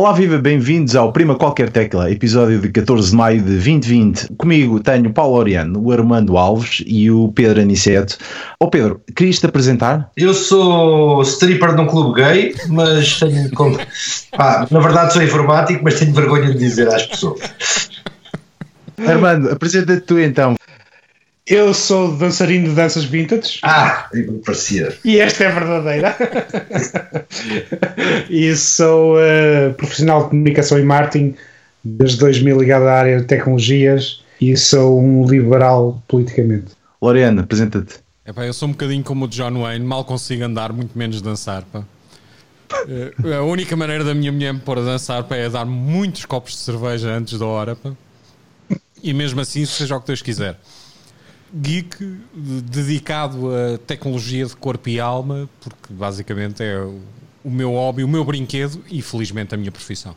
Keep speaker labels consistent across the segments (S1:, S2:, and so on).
S1: Olá, viva, bem-vindos ao Prima Qualquer Tecla, episódio de 14 de maio de 2020. Comigo tenho o Paulo Oriano, o Armando Alves e o Pedro Aniceto. Ó oh, Pedro, querias-te apresentar?
S2: Eu sou stripper de um clube gay, mas tenho. Pá, na verdade sou informático, mas tenho vergonha de dizer às pessoas.
S1: Armando, apresenta-te tu então.
S3: Eu sou dançarino de danças vintage.
S2: Ah, parecia.
S3: E esta é verdadeira. e sou uh, profissional de comunicação e marketing desde 2000 ligado à área de tecnologias e sou um liberal politicamente.
S1: Loriana, apresenta-te.
S4: eu sou um bocadinho como o John Wayne, mal consigo andar, muito menos dançar. Pá. Uh, a única maneira da minha mulher me pôr a dançar pá, é dar muitos copos de cerveja antes da hora. Pá. E mesmo assim, seja o que Deus quiser geek dedicado a tecnologia de corpo e alma, porque basicamente é o meu hobby, o meu brinquedo e felizmente a minha profissão.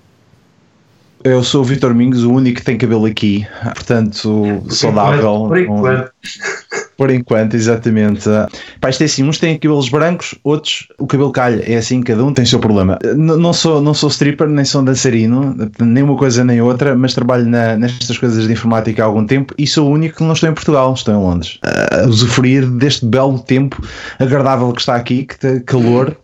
S1: Eu sou o Vitor Mingos, o único que tem cabelo aqui, portanto, por saudável.
S2: Por enquanto.
S1: Por enquanto, exatamente. Pá, isto é assim, uns têm cabelos brancos, outros o cabelo calha. É assim, cada um tem o seu problema. Não sou, não sou stripper, nem sou dançarino, nem uma coisa nem outra, mas trabalho na, nestas coisas de informática há algum tempo e sou o único que não estou em Portugal, estou em Londres. A usufruir deste belo tempo agradável que está aqui, que calor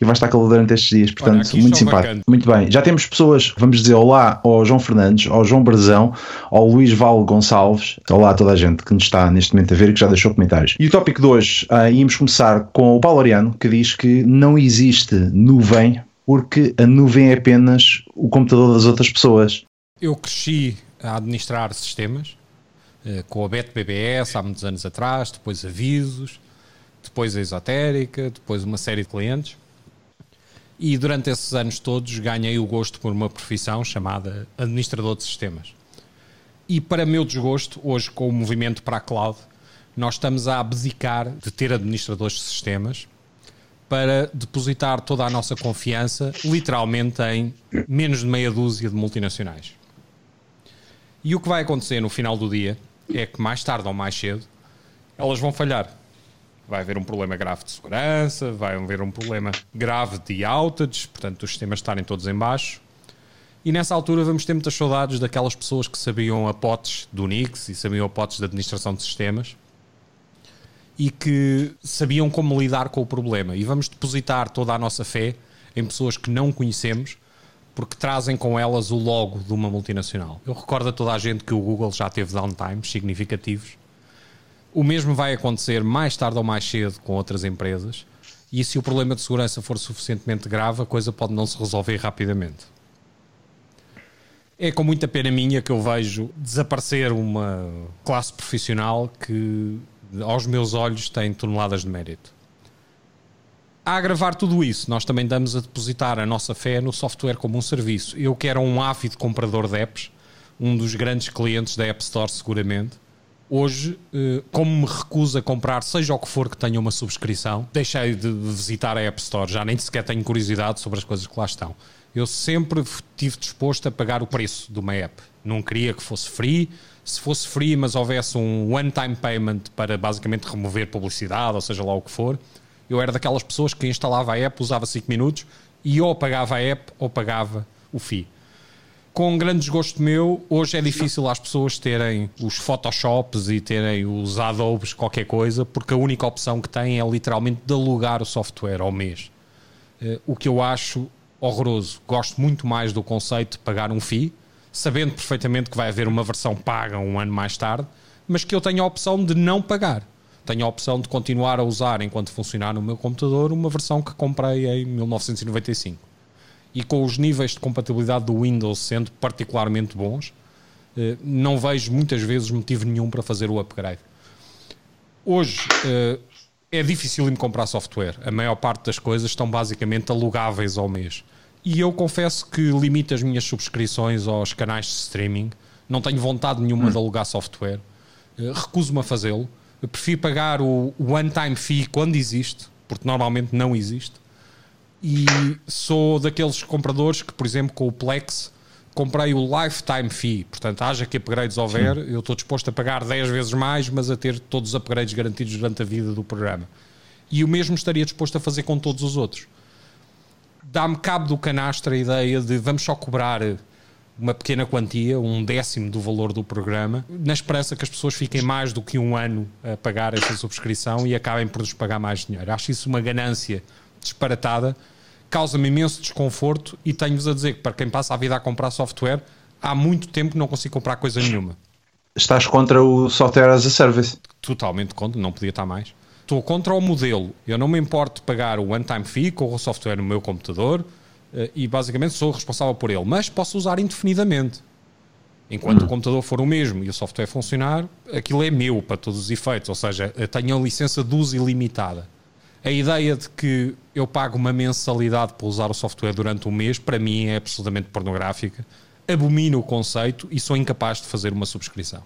S1: e vai estar calor durante estes dias, portanto, Olha, muito simpático. Bacana. Muito bem, já temos pessoas, vamos dizer olá ao João Fernandes, ao João Brazão, ao Luís Val Gonçalves, olá a toda a gente que nos está neste momento a ver e que já deixou comentários. E o tópico de hoje, uh, íamos começar com o Paulo Ariano, que diz que não existe nuvem porque a nuvem é apenas o computador das outras pessoas.
S4: Eu cresci a administrar sistemas, uh, com a BET BBS há muitos anos atrás, depois avisos, depois a esotérica, depois uma série de clientes e durante esses anos todos ganhei o gosto por uma profissão chamada administrador de sistemas. E para meu desgosto, hoje com o movimento para a cloud, nós estamos a abdicar de ter administradores de sistemas para depositar toda a nossa confiança, literalmente, em menos de meia dúzia de multinacionais. E o que vai acontecer no final do dia é que mais tarde ou mais cedo elas vão falhar vai haver um problema grave de segurança, vai haver um problema grave de outage, portanto, os sistemas estarem todos em baixo. E nessa altura vamos ter muitas saudades daquelas pessoas que sabiam a potes do Unix e sabiam a potes da administração de sistemas e que sabiam como lidar com o problema. E vamos depositar toda a nossa fé em pessoas que não conhecemos porque trazem com elas o logo de uma multinacional. Eu recordo a toda a gente que o Google já teve downtimes significativos o mesmo vai acontecer mais tarde ou mais cedo com outras empresas. E se o problema de segurança for suficientemente grave, a coisa pode não se resolver rapidamente. É com muita pena minha que eu vejo desaparecer uma classe profissional que, aos meus olhos, tem toneladas de mérito. A agravar tudo isso, nós também damos a depositar a nossa fé no software como um serviço. Eu que era um ávido comprador de apps, um dos grandes clientes da App Store, seguramente, Hoje, eh, como me recuso a comprar, seja o que for que tenha uma subscrição, deixei de visitar a App Store, já nem sequer tenho curiosidade sobre as coisas que lá estão. Eu sempre estive disposto a pagar o preço de uma app. Não queria que fosse free. Se fosse free, mas houvesse um one-time payment para basicamente remover publicidade, ou seja lá o que for, eu era daquelas pessoas que instalava a app, usava 5 minutos e ou pagava a app ou pagava o FII com grande desgosto meu, hoje é difícil as pessoas terem os Photoshops e terem os Adobes, qualquer coisa, porque a única opção que têm é literalmente de alugar o software ao mês. Uh, o que eu acho horroroso. Gosto muito mais do conceito de pagar um FII, sabendo perfeitamente que vai haver uma versão paga um ano mais tarde, mas que eu tenho a opção de não pagar. Tenho a opção de continuar a usar, enquanto funcionar no meu computador, uma versão que comprei em 1995 e com os níveis de compatibilidade do Windows sendo particularmente bons, eh, não vejo muitas vezes motivo nenhum para fazer o upgrade. Hoje eh, é difícil me comprar software. A maior parte das coisas estão basicamente alugáveis ao mês. E eu confesso que limito as minhas subscrições aos canais de streaming. Não tenho vontade nenhuma hum. de alugar software. Eh, recuso-me a fazê-lo. Prefiro pagar o one-time fee quando existe, porque normalmente não existe e sou daqueles compradores que, por exemplo, com o Plex comprei o lifetime fee, portanto, haja que upgrades houver, eu estou disposto a pagar 10 vezes mais, mas a ter todos os upgrades garantidos durante a vida do programa. E o mesmo estaria disposto a fazer com todos os outros. dá-me cabo do canastro a ideia de vamos só cobrar uma pequena quantia, um décimo do valor do programa, na esperança que as pessoas fiquem mais do que um ano a pagar essa subscrição e acabem por nos pagar mais dinheiro. Acho isso uma ganância disparatada, causa-me imenso desconforto e tenho-vos a dizer que para quem passa a vida a comprar software, há muito tempo que não consigo comprar coisa nenhuma.
S1: Estás contra o software as a service?
S4: Totalmente contra, não podia estar mais. Estou contra o modelo. Eu não me importo de pagar o one-time fee, com o software no meu computador, eh, e basicamente sou responsável por ele, mas posso usar indefinidamente. Enquanto hum. o computador for o mesmo e o software funcionar, aquilo é meu para todos os efeitos, ou seja, tenho a licença de uso ilimitada. A ideia de que eu pago uma mensalidade para usar o software durante um mês, para mim é absolutamente pornográfica. Abomino o conceito e sou incapaz de fazer uma subscrição.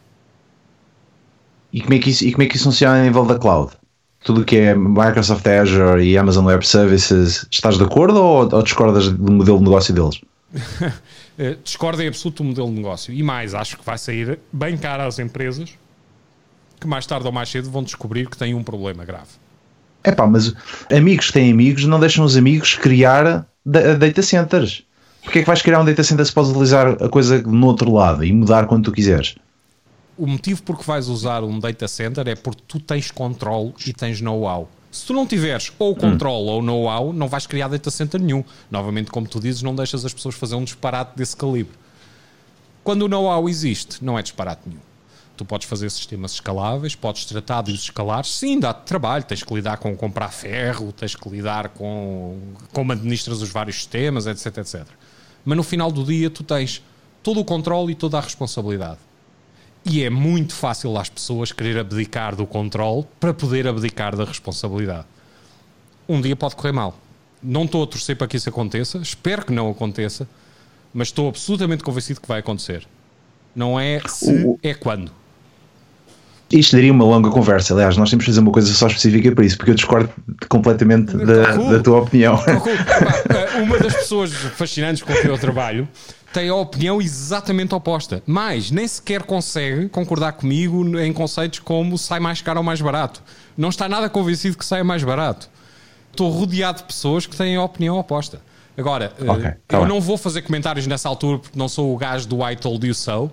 S1: E como é que isso, e como é que isso funciona a nível da cloud? tudo o que é Microsoft Azure e Amazon Web Services, estás de acordo ou, ou discordas do modelo de negócio deles?
S4: Eh, discordo em absoluto do modelo de negócio. E mais, acho que vai sair bem caro às empresas que mais tarde ou mais cedo vão descobrir que têm um problema grave.
S1: É pá, mas amigos têm amigos não deixam os amigos criar data centers. Porquê é que vais criar um data center se podes utilizar a coisa no outro lado e mudar quando tu quiseres?
S4: o motivo por que vais usar um data center é porque tu tens controle e tens know-how. Se tu não tiveres ou controle hum. ou know-how, não vais criar data center nenhum. Novamente, como tu dizes, não deixas as pessoas fazer um disparate desse calibre. Quando o know-how existe, não é disparate nenhum. Tu podes fazer sistemas escaláveis, podes tratar de os escalar, sim, dá-te trabalho, tens que lidar com comprar ferro, tens que lidar com como administras os vários sistemas, etc, etc. Mas no final do dia tu tens todo o controle e toda a responsabilidade. E é muito fácil às pessoas querer abdicar do controle para poder abdicar da responsabilidade. Um dia pode correr mal. Não estou a torcer para que isso aconteça, espero que não aconteça, mas estou absolutamente convencido que vai acontecer. Não é se, é quando.
S1: Isto daria uma longa conversa. Aliás, nós temos que fazer uma coisa só específica para isso, porque eu discordo completamente da, da tua opinião.
S4: Uma das pessoas fascinantes com quem eu trabalho tem a opinião exatamente oposta. Mas nem sequer consegue concordar comigo em conceitos como sai mais caro ou mais barato. Não está nada convencido que saia mais barato. Estou rodeado de pessoas que têm a opinião oposta. Agora, eh, okay, tá eu bem. não vou fazer comentários nessa altura porque não sou o gajo do I told you so.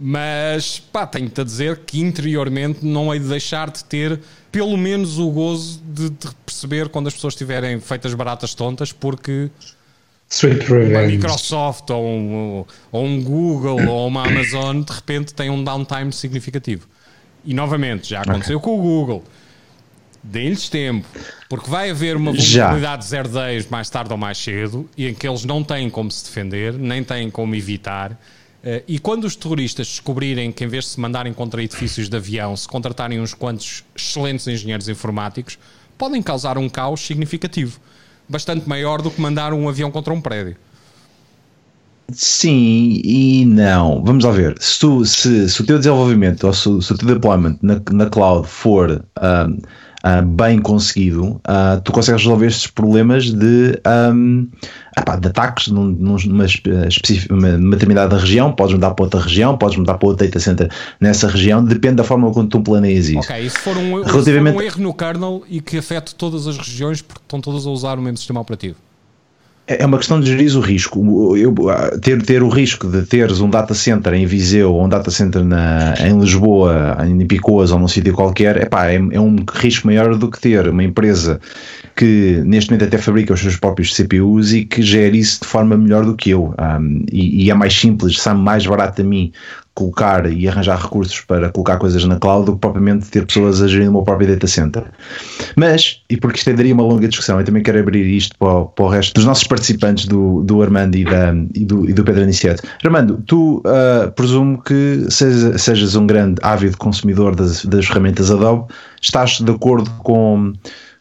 S4: Mas pá, tenho-te a dizer que interiormente não hei de deixar de ter pelo menos o gozo de, de perceber quando as pessoas estiverem feitas baratas tontas, porque
S3: Sweet
S4: uma Microsoft ou um, ou um Google ou uma Amazon de repente tem um downtime significativo. E novamente, já aconteceu okay. com o Google. Deem-lhes tempo, porque vai haver uma vulnerabilidade de 010 mais tarde ou mais cedo e em que eles não têm como se defender, nem têm como evitar. Uh, e quando os terroristas descobrirem que, em vez de se mandarem contra edifícios de avião, se contratarem uns quantos excelentes engenheiros informáticos, podem causar um caos significativo bastante maior do que mandar um avião contra um prédio.
S1: Sim e não. Vamos lá ver. Se, tu, se, se o teu desenvolvimento ou se, se o teu deployment na, na cloud for um, uh, bem conseguido, uh, tu consegues resolver estes problemas de, um, epá, de ataques num, numa, uma, uma determinada região, podes mudar para outra região, podes mudar para outra data center nessa região, depende da forma como tu planeias isso.
S4: Ok, se for um, Relativamente... se for um erro no kernel e que afete todas as regiões porque estão todas a usar o mesmo sistema operativo?
S1: É, é uma questão de gerir o risco. Eu, ter, ter o risco de teres um data center em Viseu ou um data center na, em Lisboa, em Picoas ou num sítio qualquer, epá, é, é um risco maior do que ter uma empresa que neste momento até fabrica os seus próprios CPUs e que gere isso de forma melhor do que eu. Um, e, e, é mais simples, sabe mais barato a mim colocar e arranjar recursos para colocar coisas na cloud do que propriamente ter pessoas a gerir o meu próprio data center. Mas, e porque isto daria uma longa discussão, eu também quero abrir isto para o, para o resto dos nossos participantes do, do Armando e, da, e, do, e do Pedro Aniceto. Armando, tu uh, presumo que sejas, sejas um grande ávido consumidor das, das ferramentas Adobe, estás de acordo com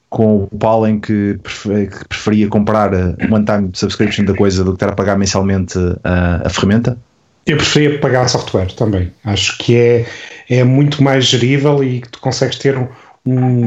S1: com o Paulo em que, preferia comprar one-time subscription da coisa do que estar a pagar mensalmente a, a ferramenta?
S3: Eu preferia pagar software também. Acho que é, é muito mais gerível e tu consegues ter um, um,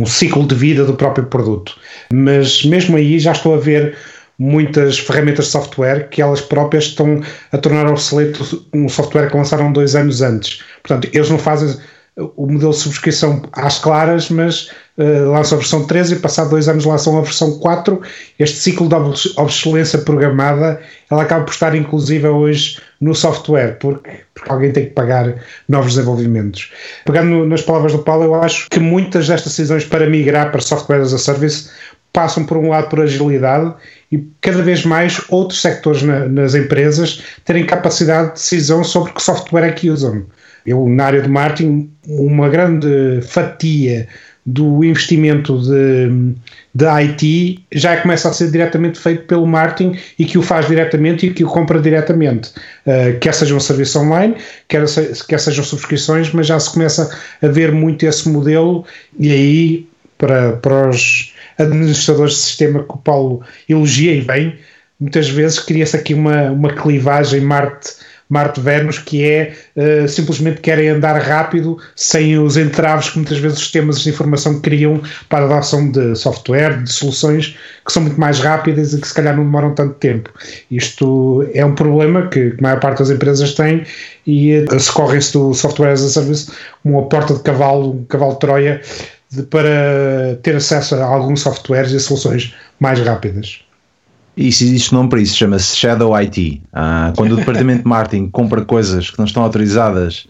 S3: um ciclo de vida do próprio produto. Mas mesmo aí já estou a ver muitas ferramentas de software que elas próprias estão a tornar obsoleto um software que lançaram dois anos antes. Portanto, eles não fazem o modelo de subscrição às claras, mas uh, lançam a versão 13 e passado dois anos lançam a versão 4. Este ciclo de obsolescência programada, ela acaba por estar inclusiva hoje no software, porque, porque alguém tem que pagar novos desenvolvimentos. Pegando nas palavras do Paulo, eu acho que muitas destas decisões para migrar para software as a service passam por um lado por agilidade e cada vez mais outros sectores na, nas empresas terem capacidade de decisão sobre que software é que usam. Eu, na área de marketing, uma grande fatia do investimento de, de IT já começa a ser diretamente feito pelo marketing e que o faz diretamente e que o compra diretamente. Uh, quer seja um serviço online, quer, quer sejam subscrições, mas já se começa a ver muito esse modelo e aí para, para os administradores de sistema que o Paulo elogia e bem, muitas vezes cria-se aqui uma, uma clivagem Marte Marte Vênus, que é uh, simplesmente querem andar rápido sem os entraves que muitas vezes os sistemas de informação criam para a adoção de software, de soluções que são muito mais rápidas e que se calhar não demoram tanto tempo. Isto é um problema que, que a maior parte das empresas tem e uh, se correm-se do software as a service como uma porta de cavalo, um cavalo de Troia, de, para ter acesso a alguns softwares e soluções mais rápidas.
S1: Isso existe nome para isso, chama-se Shadow IT. Ah, quando o departamento de marketing compra coisas que não estão autorizadas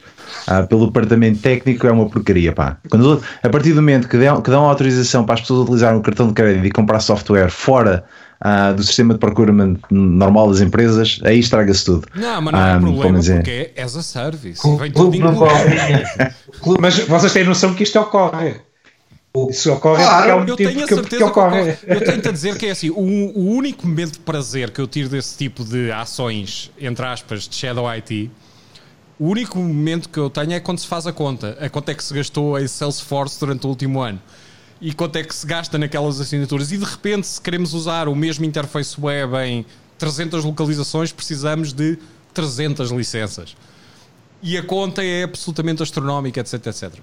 S1: ah, pelo departamento técnico, é uma porcaria. Pá. Quando, a partir do momento que dão, que dão autorização para as pessoas utilizarem o cartão de crédito e comprar software fora ah, do sistema de procurement normal das empresas, aí estraga-se tudo.
S4: Não, mas não é um problema porque é as a service. Vem tudo
S3: Mas vocês têm noção que isto ocorre. Isso ocorre claro,
S4: porque é um eu tenho a certeza ocorre. Que eu tenho a dizer que é assim, o, o, único momento de prazer que eu tiro desse tipo de ações, entre aspas, de Shadow IT, o único momento que eu tenho é quando se faz a conta. A conta é que se gastou em Salesforce durante o último ano. E quanto é que se gasta naquelas assinaturas. E de repente, se queremos usar o mesmo interface web em 300 localizações, precisamos de 300 licenças. E a conta é absolutamente astronómica, etc, etc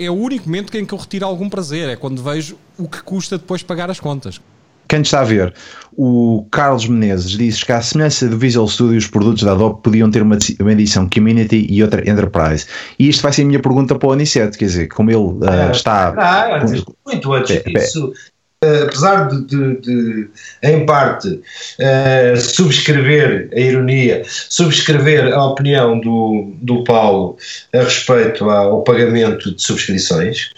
S4: é o único momento em que eu retiro algum prazer, é quando vejo o que custa depois pagar as contas.
S1: Quem está a ver, o Carlos Menezes diz que, à semelhança do Visual Studio, os produtos da Adobe podiam ter uma, uma edição Community e outra Enterprise. E isto vai ser a minha pergunta para o Aniceto, quer dizer, como ele uh, está.
S2: Ah, muito antes disso, apesar de, de, de, em parte, uh, subscrever a ironia, subscrever a opinião do, do Paulo a respeito ao pagamento de subscrições,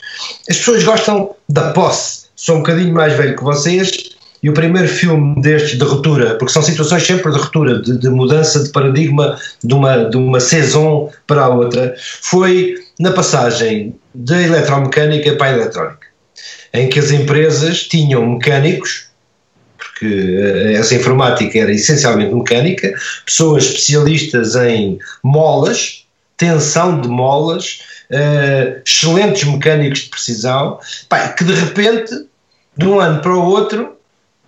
S2: as pessoas gostam da posse. Sou um bocadinho mais velho que vocês e o primeiro filme destes de ruptura, porque são situações sempre de ruptura, de, de mudança de paradigma de uma, de uma saison para a outra, foi na passagem da eletromecânica para a eletrónica em que as empresas tinham mecânicos, porque eh, essa informática era essencialmente mecânica, pessoas especialistas em molas, tensão de molas, uh, excelentes mecânicos de precisão, pá, que de repente, de um ano para o outro,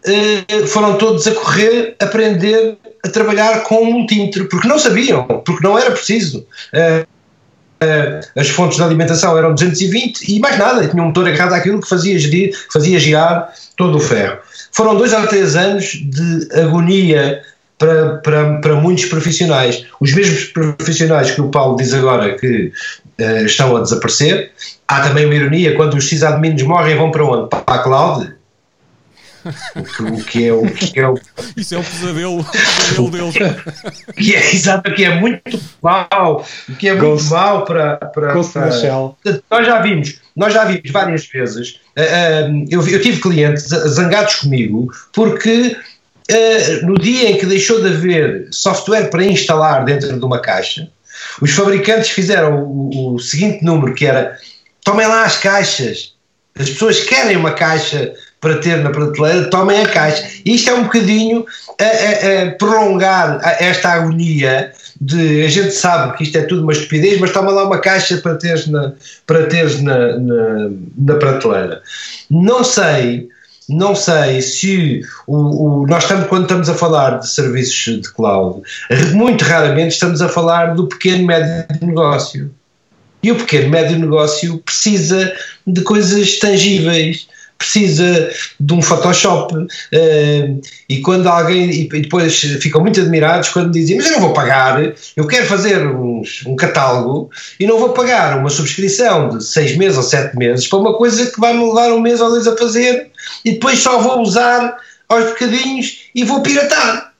S2: uh, foram todos a correr, aprender a trabalhar com um multímetro, porque não sabiam, porque não era preciso. Uh, as fontes de alimentação eram 220 e mais nada, tinha um motor agarrado àquilo que fazia, gerir, fazia girar todo o ferro. Foram dois a três anos de agonia para, para, para muitos profissionais. Os mesmos profissionais que o Paulo diz agora que uh, estão a desaparecer. Há também uma ironia, quando os sysadmins morrem vão para onde? Para a cloud? O que, é o que é o.
S4: Isso é o pesadelo, o pesadelo deles.
S2: que é, exato, que é muito mau, que é muito mau para. para, para nós já vimos, nós já vimos várias vezes. Uh, uh, eu, eu tive clientes zangados comigo porque uh, no dia em que deixou de haver software para instalar dentro de uma caixa, os fabricantes fizeram o, o seguinte número que era tomem lá as caixas. As pessoas querem uma caixa para ter na prateleira, tomem a caixa. Isto é um bocadinho a, a, a prolongar esta agonia de a gente sabe que isto é tudo uma estupidez, mas toma lá uma caixa para teres na, para teres na, na, na prateleira. Não sei. Não sei se o, o, nós estamos, quando estamos a falar de serviços de cloud, muito raramente estamos a falar do pequeno médio negócio. E o pequeno médio negócio precisa de coisas tangíveis precisa de um Photoshop uh, e quando alguém e depois ficam muito admirados quando dizem mas eu não vou pagar eu quero fazer uns, um catálogo e não vou pagar uma subscrição de seis meses ou sete meses para uma coisa que vai me levar um mês ou dois a fazer e depois só vou usar aos bocadinhos e vou piratar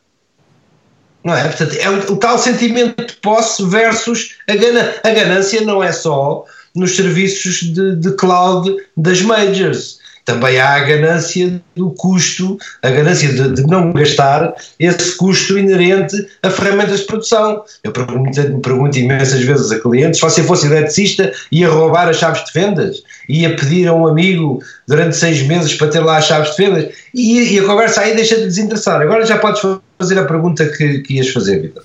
S2: não é? Portanto, é o, o tal sentimento de posse versus a, gana, a ganância não é só nos serviços de, de cloud das majors também há a ganância do custo, a ganância de, de, não gastar esse custo inerente a ferramentas de produção. Eu pergunto, pergunto imensas vezes a clientes: se você fosse eletricista, ia roubar as chaves de vendas? Ia pedir a um amigo durante seis meses para ter lá as chaves de vendas? E, e a conversa aí deixa de desinteressar. Agora já podes fazer a pergunta que, que ias fazer, Vitor.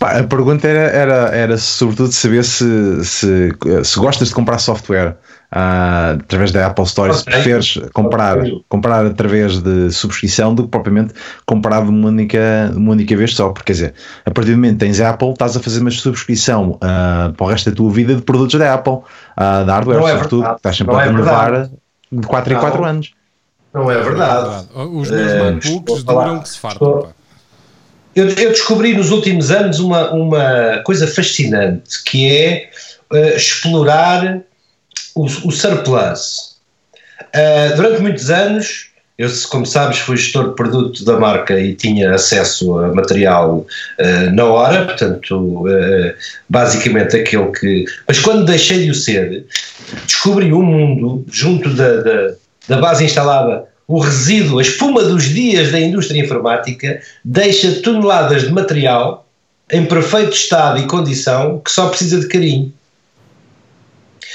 S1: A pergunta era, era, era sobretudo saber se, se, se gostas de comprar software uh, através da Apple Store, okay. se preferes comprar, okay. comprar através de subscrição do que propriamente comprar de uma única, uma única vez só, porque quer dizer, a partir do momento que tens Apple, estás a fazer uma subscrição uh, para o resto da tua vida de produtos da Apple, uh, da hardware, não é sobretudo, verdade. estás sempre não a é renovar de 4 em 4 anos.
S2: Não é verdade.
S4: Os meus uh, MacBooks duram que se fartam.
S2: Eu, eu, descobri nos últimos anos uma, uma coisa fascinante que é uh, explorar o, o surplus. Uh, durante muitos anos, eu, como sabes, fui gestor de produto da marca e tinha acesso a material uh, na hora, portanto, uh, basicamente aquele que. Mas quando deixei de o ser, descobri um mundo junto da, da, da base instalada o resíduo, a espuma dos dias da indústria informática deixa toneladas de material em perfeito estado e condição que só precisa de carinho.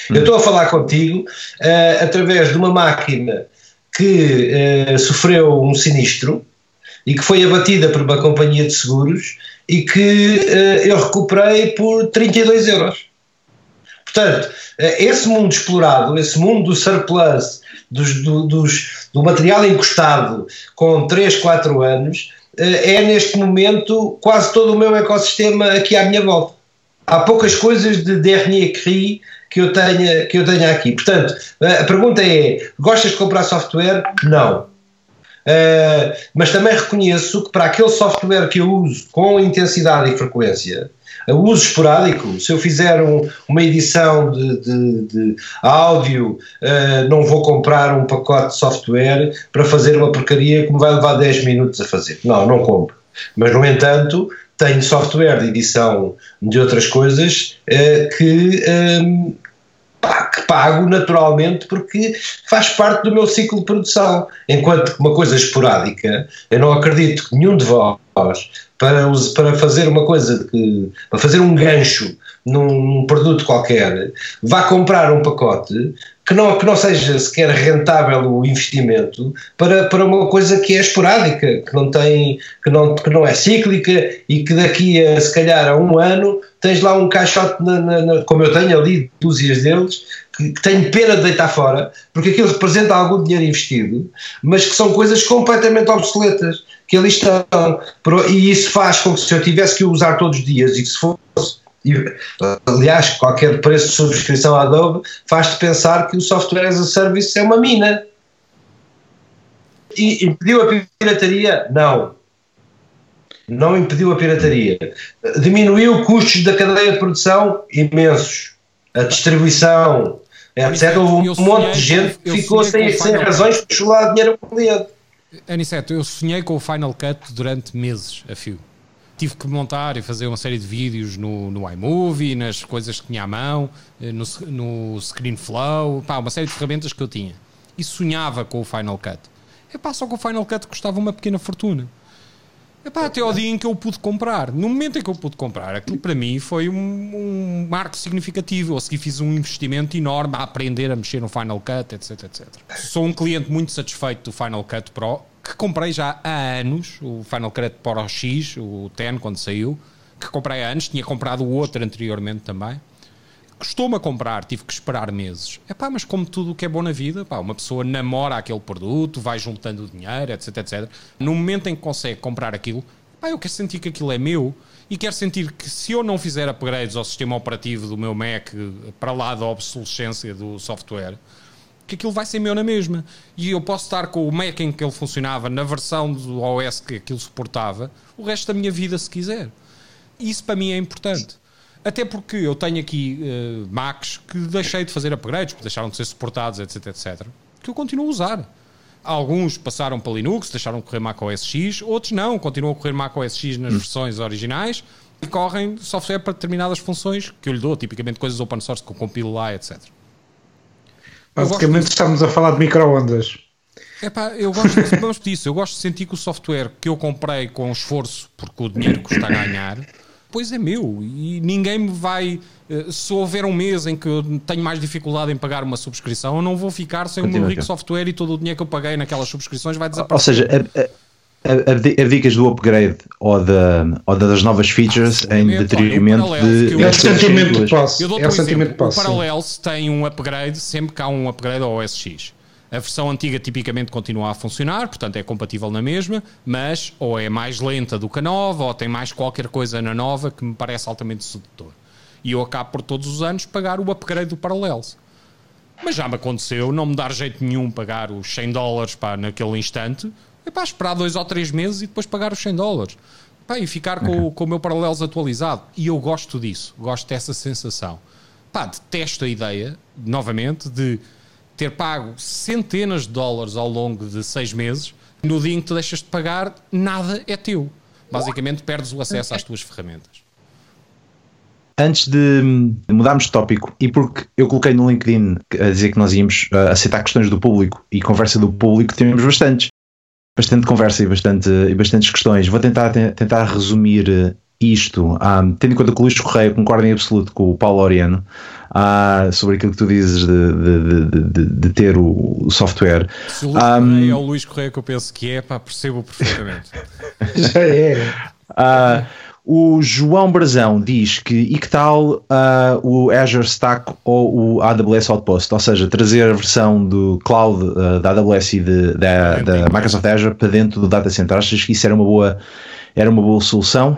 S2: Eu estou a falar contigo uh, através de uma máquina que uh, sofreu um sinistro e que foi abatida por uma companhia de seguros e que uh, eu recuperei por 32 euros. Portanto, esse mundo explorado, esse mundo do surplus, dos, do, dos, do material encostado com 3, 4 anos, é neste momento quase todo o meu ecossistema aqui à minha volta. Há poucas coisas de dernier cri que eu tenha, que eu tenha aqui. Portanto, a pergunta é: gostas de comprar software? Não. Uh, mas também reconheço que para aquele software que eu uso com intensidade e frequência, uso esporádico, se eu fizer um, uma edição de, de, de áudio, uh, não vou comprar um pacote de software para fazer uma porcaria que me vai levar 10 minutos a fazer. Não, não compro. Mas, no entanto, tenho software de edição de outras coisas uh, que, pá, que pago naturalmente porque faz parte do meu ciclo de produção. Enquanto que uma coisa esporádica, eu não acredito que nenhum de vós, para, para fazer uma coisa, que, para fazer um gancho num produto qualquer, vá comprar um pacote que não, que não seja sequer rentável o investimento para, para uma coisa que é esporádica, que não, tem, que, não, que não é cíclica e que daqui a se calhar a um ano tens lá um caixote, na, na, na, como eu tenho ali, dúzias deles, que, que tenho pena de deitar fora, porque aquilo representa algum dinheiro investido, mas que são coisas completamente obsoletas, que ali estão. E isso faz com que se eu tivesse que usar todos os dias e que se fosse aliás, qualquer preço de subscrição à Adobe faz-te pensar que o software as a service é uma mina. E impediu a pirataria? Não. Não impediu a pirataria. Diminuiu custos da cadeia de produção? Imensos. A distribuição, etc. Houve um monte de gente que ficou sem, sem razões para chular dinheiro ao cliente.
S4: Aniceto, eu sonhei com o Final Cut durante meses a fio tive que montar e fazer uma série de vídeos no, no iMovie, nas coisas que tinha à mão, eh, no, no ScreenFlow, pá, uma série de ferramentas que eu tinha. E sonhava com o Final Cut. Epá, só que o Final Cut custava uma pequena fortuna. Epá, até ao dia em que eu pude comprar. No momento em que eu pude comprar, aquilo para mim foi um, um marco significativo. Eu segui fiz um investimento enorme a aprender a mexer no Final Cut, etc, etc. Sou um cliente muito satisfeito do Final Cut Pro que comprei já há anos, o Final Cut Pro X, o 10, quando saiu, que comprei há anos, tinha comprado o outro anteriormente também. Custou-me a comprar, tive que esperar meses. É pá, mas como tudo o que é bom na vida, pá, uma pessoa namora aquele produto, vai juntando dinheiro, etc, etc. No momento em que consegue comprar aquilo, Pá, eu quero sentir que aquilo é meu e quero sentir que se eu não fizer upgrades ao sistema operativo do meu Mac para lá da obsolescência do software, que aquilo vai ser meu na mesma. E eu posso estar com o Mac em que ele funcionava na versão do OS que aquilo suportava o resto da minha vida se quiser. Isso para mim é importante. Até porque eu tenho aqui uh, Macs que deixei de fazer upgrades, deixaram de ser suportados, etc, etc, que eu continuo a usar. Alguns passaram para Linux, deixaram de correr Mac OS X, outros não, continuam a correr Mac OS X nas hum. versões originais e correm software para determinadas funções que eu lhe dou, tipicamente coisas open source que eu compilo lá, etc.
S3: Basicamente estamos a falar de microondas.
S4: É pá, eu gosto disso, eu gosto de sentir que o software que eu comprei com esforço, porque o dinheiro custa a ganhar, pois é meu e ninguém me vai. Eh, se houver um mês em que eu tenho mais dificuldade em pagar uma subscrição, eu não vou ficar sem Continua o meu rico software e todo o dinheiro que eu paguei naquelas subscrições vai desaparecer.
S1: Ou seja, abdicas do upgrade ou, da, ou das novas features ah, em detrimento de.
S3: É o sentimento de
S4: dou é o sentimento de posse. O Parallels tem um upgrade sempre que há um upgrade ao OS X. A versão antiga tipicamente continua a funcionar, portanto é compatível na mesma, mas ou é mais lenta do que a nova, ou tem mais qualquer coisa na nova que me parece altamente sedutor. E eu acabo por todos os anos pagar o upgrade do Parallels. Mas já me aconteceu não me dar jeito nenhum pagar os 100 dólares pá, naquele instante, é para esperar dois ou três meses e depois pagar os 100 dólares. E ficar okay. com, com o meu Parallels atualizado. E eu gosto disso, gosto dessa sensação. Pá, detesto a ideia, novamente, de ter pago centenas de dólares ao longo de seis meses, no dia em que tu deixas de pagar, nada é teu. Basicamente, perdes o acesso às tuas ferramentas.
S1: Antes de mudarmos de tópico, e porque eu coloquei no LinkedIn a dizer que nós íamos uh, aceitar questões do público e conversa do público, temos bastantes. Bastante conversa e, bastante, e bastantes questões. Vou tentar, tentar resumir uh, isto, um, ah, tendo em conta que o Luís Correia concorda em absoluto com o Paulo Oriano uh, sobre aquilo que tu dizes de, de, de, de ter o, software.
S4: Se o Luís um, Correia é o Luís Correia que eu penso que é, pá, percebo perfeitamente.
S3: Já é.
S1: Uh, o João Brazão diz que e que tal uh, o Azure Stack ou o AWS Outpost, ou seja, trazer a versão do cloud uh, da AWS e de, da, da Microsoft Azure para dentro do data center. Achas que isso era uma boa, era uma boa solução?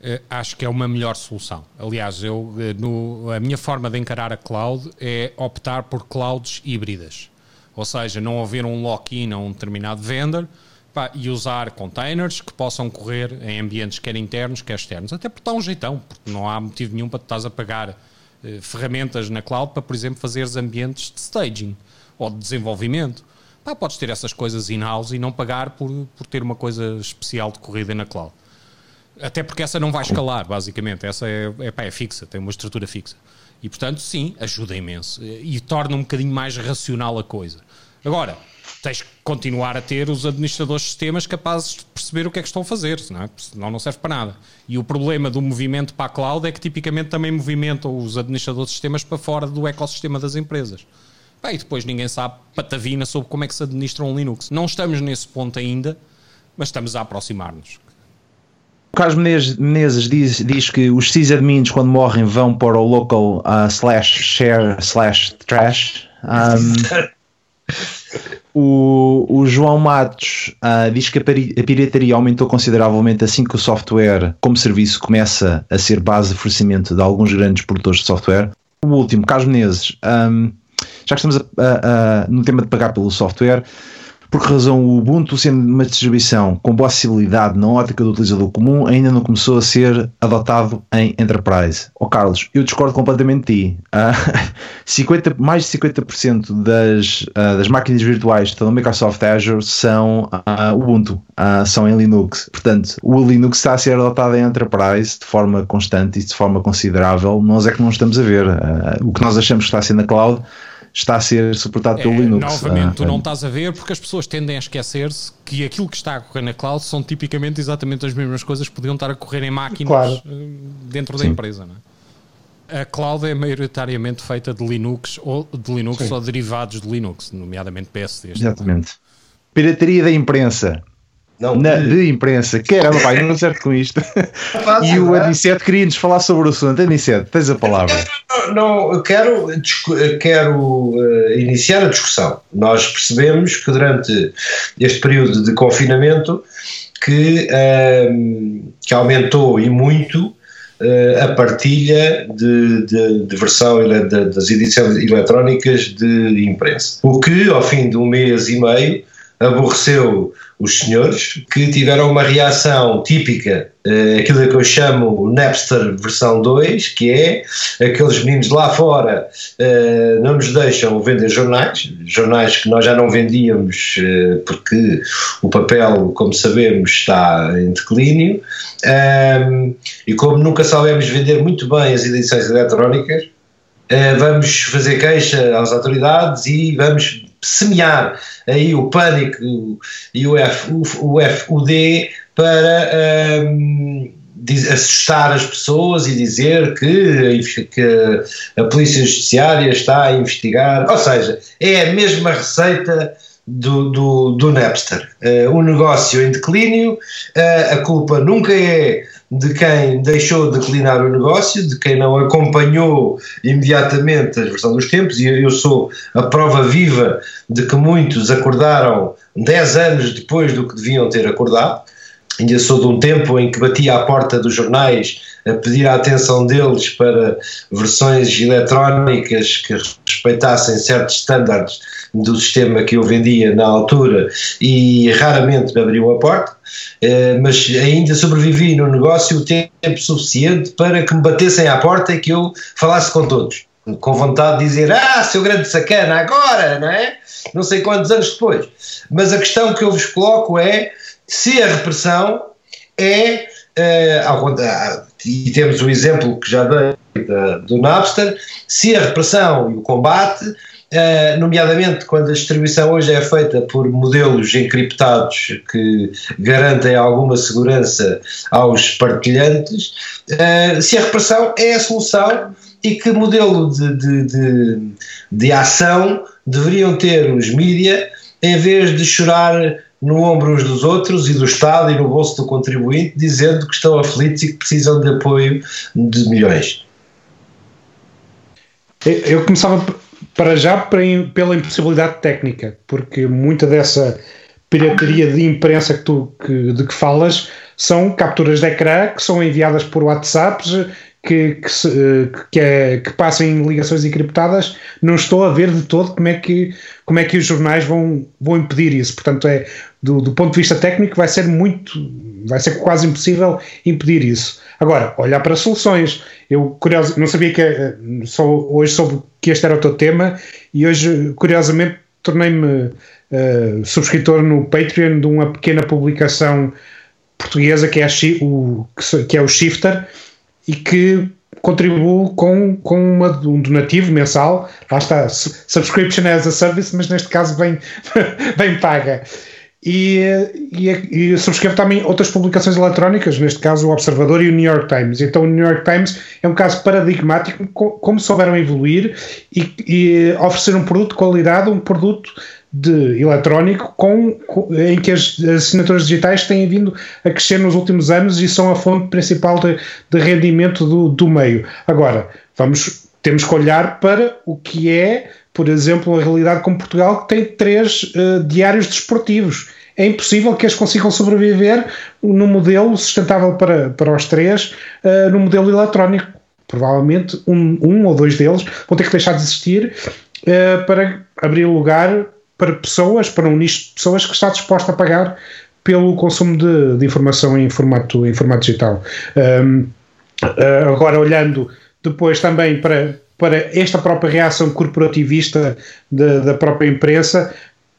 S4: Uh, acho que é uma melhor solução. Aliás, eu, eh, no, a minha forma de encarar a cloud é optar por clouds híbridas. Ou seja, não haver um lock-in a um determinado vendor pá, e usar containers que possam correr em ambientes quer internos, quer externos. Até porque dá um jeitão, porque não há motivo nenhum para tu estás a pagar uh, ferramentas na cloud para, por exemplo, fazeres ambientes de staging ou de desenvolvimento. Pá, podes ter essas coisas in-house e não pagar por, por ter uma coisa especial de corrida na cloud. Até porque essa não vai escalar, basicamente. Essa é, é, pá, é fixa, tem uma estrutura fixa. E portanto, sim, ajuda imenso. E torna um bocadinho mais racional a coisa. Agora, tens que continuar a ter os administradores de sistemas capazes de perceber o que é que estão a fazer, não é? senão não serve para nada. E o problema do movimento para a cloud é que tipicamente também movimentam os administradores de sistemas para fora do ecossistema das empresas. Pá, e depois ninguém sabe patavina sobre como é que se administra um Linux. Não estamos nesse ponto ainda, mas estamos a aproximar-nos.
S1: Carlos Menezes diz, diz que os sysadmins quando morrem vão para o local uh, slash share slash trash. Um, o, o, João Matos uh, diz que a, a, pirataria aumentou consideravelmente assim que o software como serviço começa a ser base de fornecimento de alguns grandes produtores de software. O último, Carlos Menezes, um, já que estamos a, a, no tema de pagar pelo software, por que razão o Ubuntu, sendo uma distribuição com boa acessibilidade na ótica do utilizador comum, ainda não começou a ser adotado em Enterprise? Oh, Carlos, eu discordo completamente de ti. Uh, 50, mais de 50% das, uh, das máquinas virtuais da Microsoft Azure são uh, Ubuntu, são em Linux. Portanto, o Linux está a ser adotado em Enterprise de forma constante e de forma considerável. Nós é que não estamos a ver. o que nós achamos que está a ser na cloud está a ser suportado pelo é, Linux.
S4: Novamente, ah, tu não estás a ver porque as pessoas tendem a esquecer-se que aquilo que está a correr na cloud são tipicamente exatamente as mesmas coisas que podiam estar a correr em máquinas claro. Eh, dentro Sim. da empresa. Não é? A cloud é maioritariamente feita de Linux ou de Linux ou derivados de Linux, nomeadamente PSDs.
S1: Exatamente. Pirataria da imprensa. Não, na, de imprensa. Caramba, pai, não certo com isto. e o Aniceto queria-nos falar sobre o assunto. Aniceto, tens a palavra.
S2: Não, não eu quero, quero uh, iniciar a discussão. Nós percebemos que durante este período de confinamento que que, um, que aumentou e muito uh, a partilha de, de, de versão de, das edições eletrónicas de imprensa. O que, ao fim de um mês e meio, aborreceu os senhores, que tiveram uma reação típica, uh, aquilo que eu chamo Napster versão 2, que é aqueles meninos lá fora uh, não nos deixam vender jornais, jornais que nós já não vendíamos uh, porque o papel, como sabemos, está em declínio, e como nunca soubemos vender muito bem as edições eletrónicas, vamos fazer queixa às autoridades e vamos semear aí o pânico e o, F, o, o, F, o D para um, assustar as pessoas e dizer que, que a Polícia Judiciária está a investigar, ou seja, é a mesma receita do, do, do Napster. Uh, um negócio em declínio, uh, a culpa nunca é de quem deixou de declinar o negócio, de quem não acompanhou imediatamente a versão dos tempos, e eu sou a prova viva de que muitos acordaram 10 anos depois do que deviam ter acordado. Ainda sou de um tempo em que batia à porta dos jornais a pedir a atenção deles para versões eletrónicas que respeitassem certos estándares do sistema que eu vendia na altura e raramente me abriu a porta, eh, mas ainda sobrevivi no negócio o tempo suficiente para que me batessem à porta e que eu falasse com todos, com vontade de dizer: Ah, seu grande sacana, agora, não é? Não sei quantos anos depois. Mas a questão que eu vos coloco é se a repressão é. Uh, e temos o exemplo que já dei da, do Napster, se a repressão e o combate Uh, nomeadamente quando a distribuição hoje é feita por modelos encriptados que garantem alguma segurança aos partilhantes, uh, se a repressão é a solução e que modelo de, de, de, de ação deveriam ter os mídia em vez de chorar no ombro uns dos outros e do Estado e no bolso do contribuinte, dizendo que estão aflitos e que precisam de apoio de milhões.
S3: Eu começava para já pela impossibilidade técnica, porque muita dessa pirataria de imprensa que tu, que, de que falas são capturas de ecrã que são enviadas por WhatsApps que, que, se, que, é, que passem ligações encriptadas, não estou a ver de todo como é que, como é que os jornais vão, vão impedir isso. Portanto, é do, do ponto de vista técnico vai ser muito, vai ser quase impossível impedir isso. Agora, olhar para soluções. Eu curioso, não sabia que eh, só hoje soube que este era o teu tema e hoje, curiosamente, tornei-me uh, subscritor no Patreon de uma pequena publicação portuguesa que é, o, que é o Shifter e que contribuo com, com uma, um donativo mensal. Lá está, subscription as a service, mas neste caso bem, bem paga. E, e, e subscrevo também outras publicações eletrónicas, neste caso o Observador e o New York Times. Então o New York Times é um caso paradigmático, como souberam evoluir e, e oferecer um produto de qualidade, um produto de eletrónico com, com, em que as, assinaturas digitais têm vindo a crescer nos últimos anos e são a fonte principal de, de rendimento do, do meio. Agora, vamos, temos que olhar para o que é por exemplo, uma realidade como Portugal que tem três uh, diários desportivos. É impossível que eles consigam sobreviver no modelo sustentável para, para os três, uh, modelo eletrónico. Provavelmente um, um ou dois deles vão ter que deixar de existir uh, para abrir lugar para pessoas, para um nicho de pessoas que está disposta a pagar pelo consumo de, de informação em formato, em formato digital. Agora, olhando depois também para, para esta própria reação corporativista da, da própria imprensa,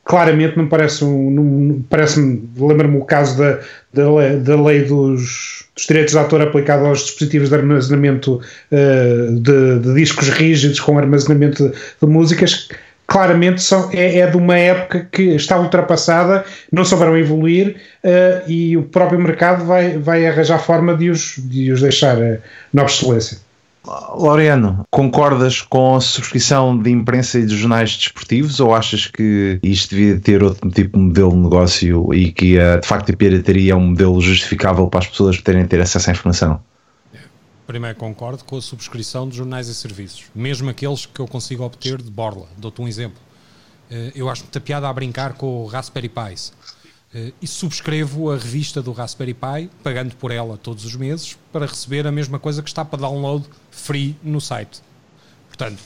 S3: claramente não parece um. Parece-me, lembra-me o caso da, da, da lei dos, dos, direitos de autor aplicado aos dispositivos de armazenamento uh, de, de, discos rígidos com armazenamento de, de músicas. Claramente são, é, é, de uma época que está ultrapassada, não souberam evoluir uh, e o próprio mercado vai, vai arranjar forma de os, de os deixar uh, na obsolescência.
S1: Laureano, concordas com a subscrição de imprensa e de jornais desportivos ou achas que isto devia ter outro tipo de modelo de negócio e que de facto a pirataria é um modelo justificável para as pessoas poderem ter acesso à informação?
S4: Primeiro concordo com a subscrição de jornais e serviços, mesmo aqueles que eu consigo obter de borla. Dou-te um exemplo. Eh, eu acho muita piada a brincar com o Raspberry Pis. Uh, e subscrevo a revista do Raspberry Pi, pagando por ela todos os meses, para receber a mesma coisa que está para download free no site. Portanto,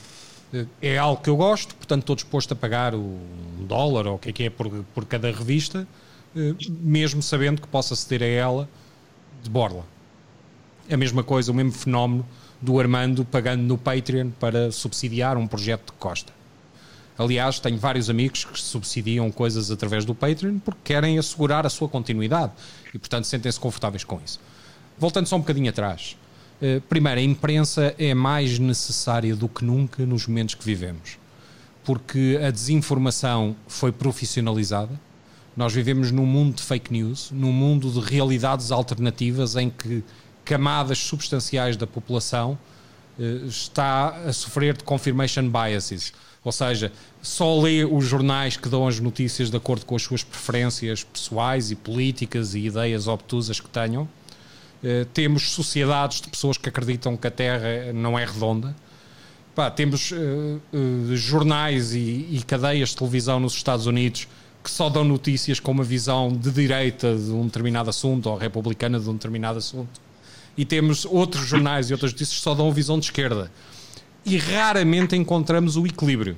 S4: uh, é algo que eu gosto, portanto estou disposto a pagar um dólar ou o que é que é por, por cada revista, uh, mesmo sabendo que posso aceder a ela de borla. A mesma coisa, o mesmo fenómeno do Armando pagando no Patreon para subsidiar um projeto de Costa. Aliás, tenho vários amigos que subsidiam coisas através do Patreon porque querem assegurar a sua continuidade e, portanto, sentem-se confortáveis com isso. Voltando só um bocadinho atrás. Eh, primeiro, a imprensa é mais necessária do que nunca nos momentos que vivemos. Porque a desinformação foi profissionalizada. Nós vivemos num mundo de fake news, num mundo de realidades alternativas em que camadas substanciais da população eh, está a sofrer de confirmation biases ou seja, só lê os jornais que dão as notícias de acordo com as suas preferências pessoais e políticas e ideias obtusas que tenham. Uh, temos sociedades de pessoas que acreditam que a Terra não é redonda. Pá, temos uh, uh, jornais e, e, cadeias de televisão nos Estados Unidos que só dão notícias com uma visão de direita de um determinado assunto ou republicana de um determinado assunto. E temos outros jornais e outras notícias que só dão a visão de esquerda e raramente encontramos o equilíbrio.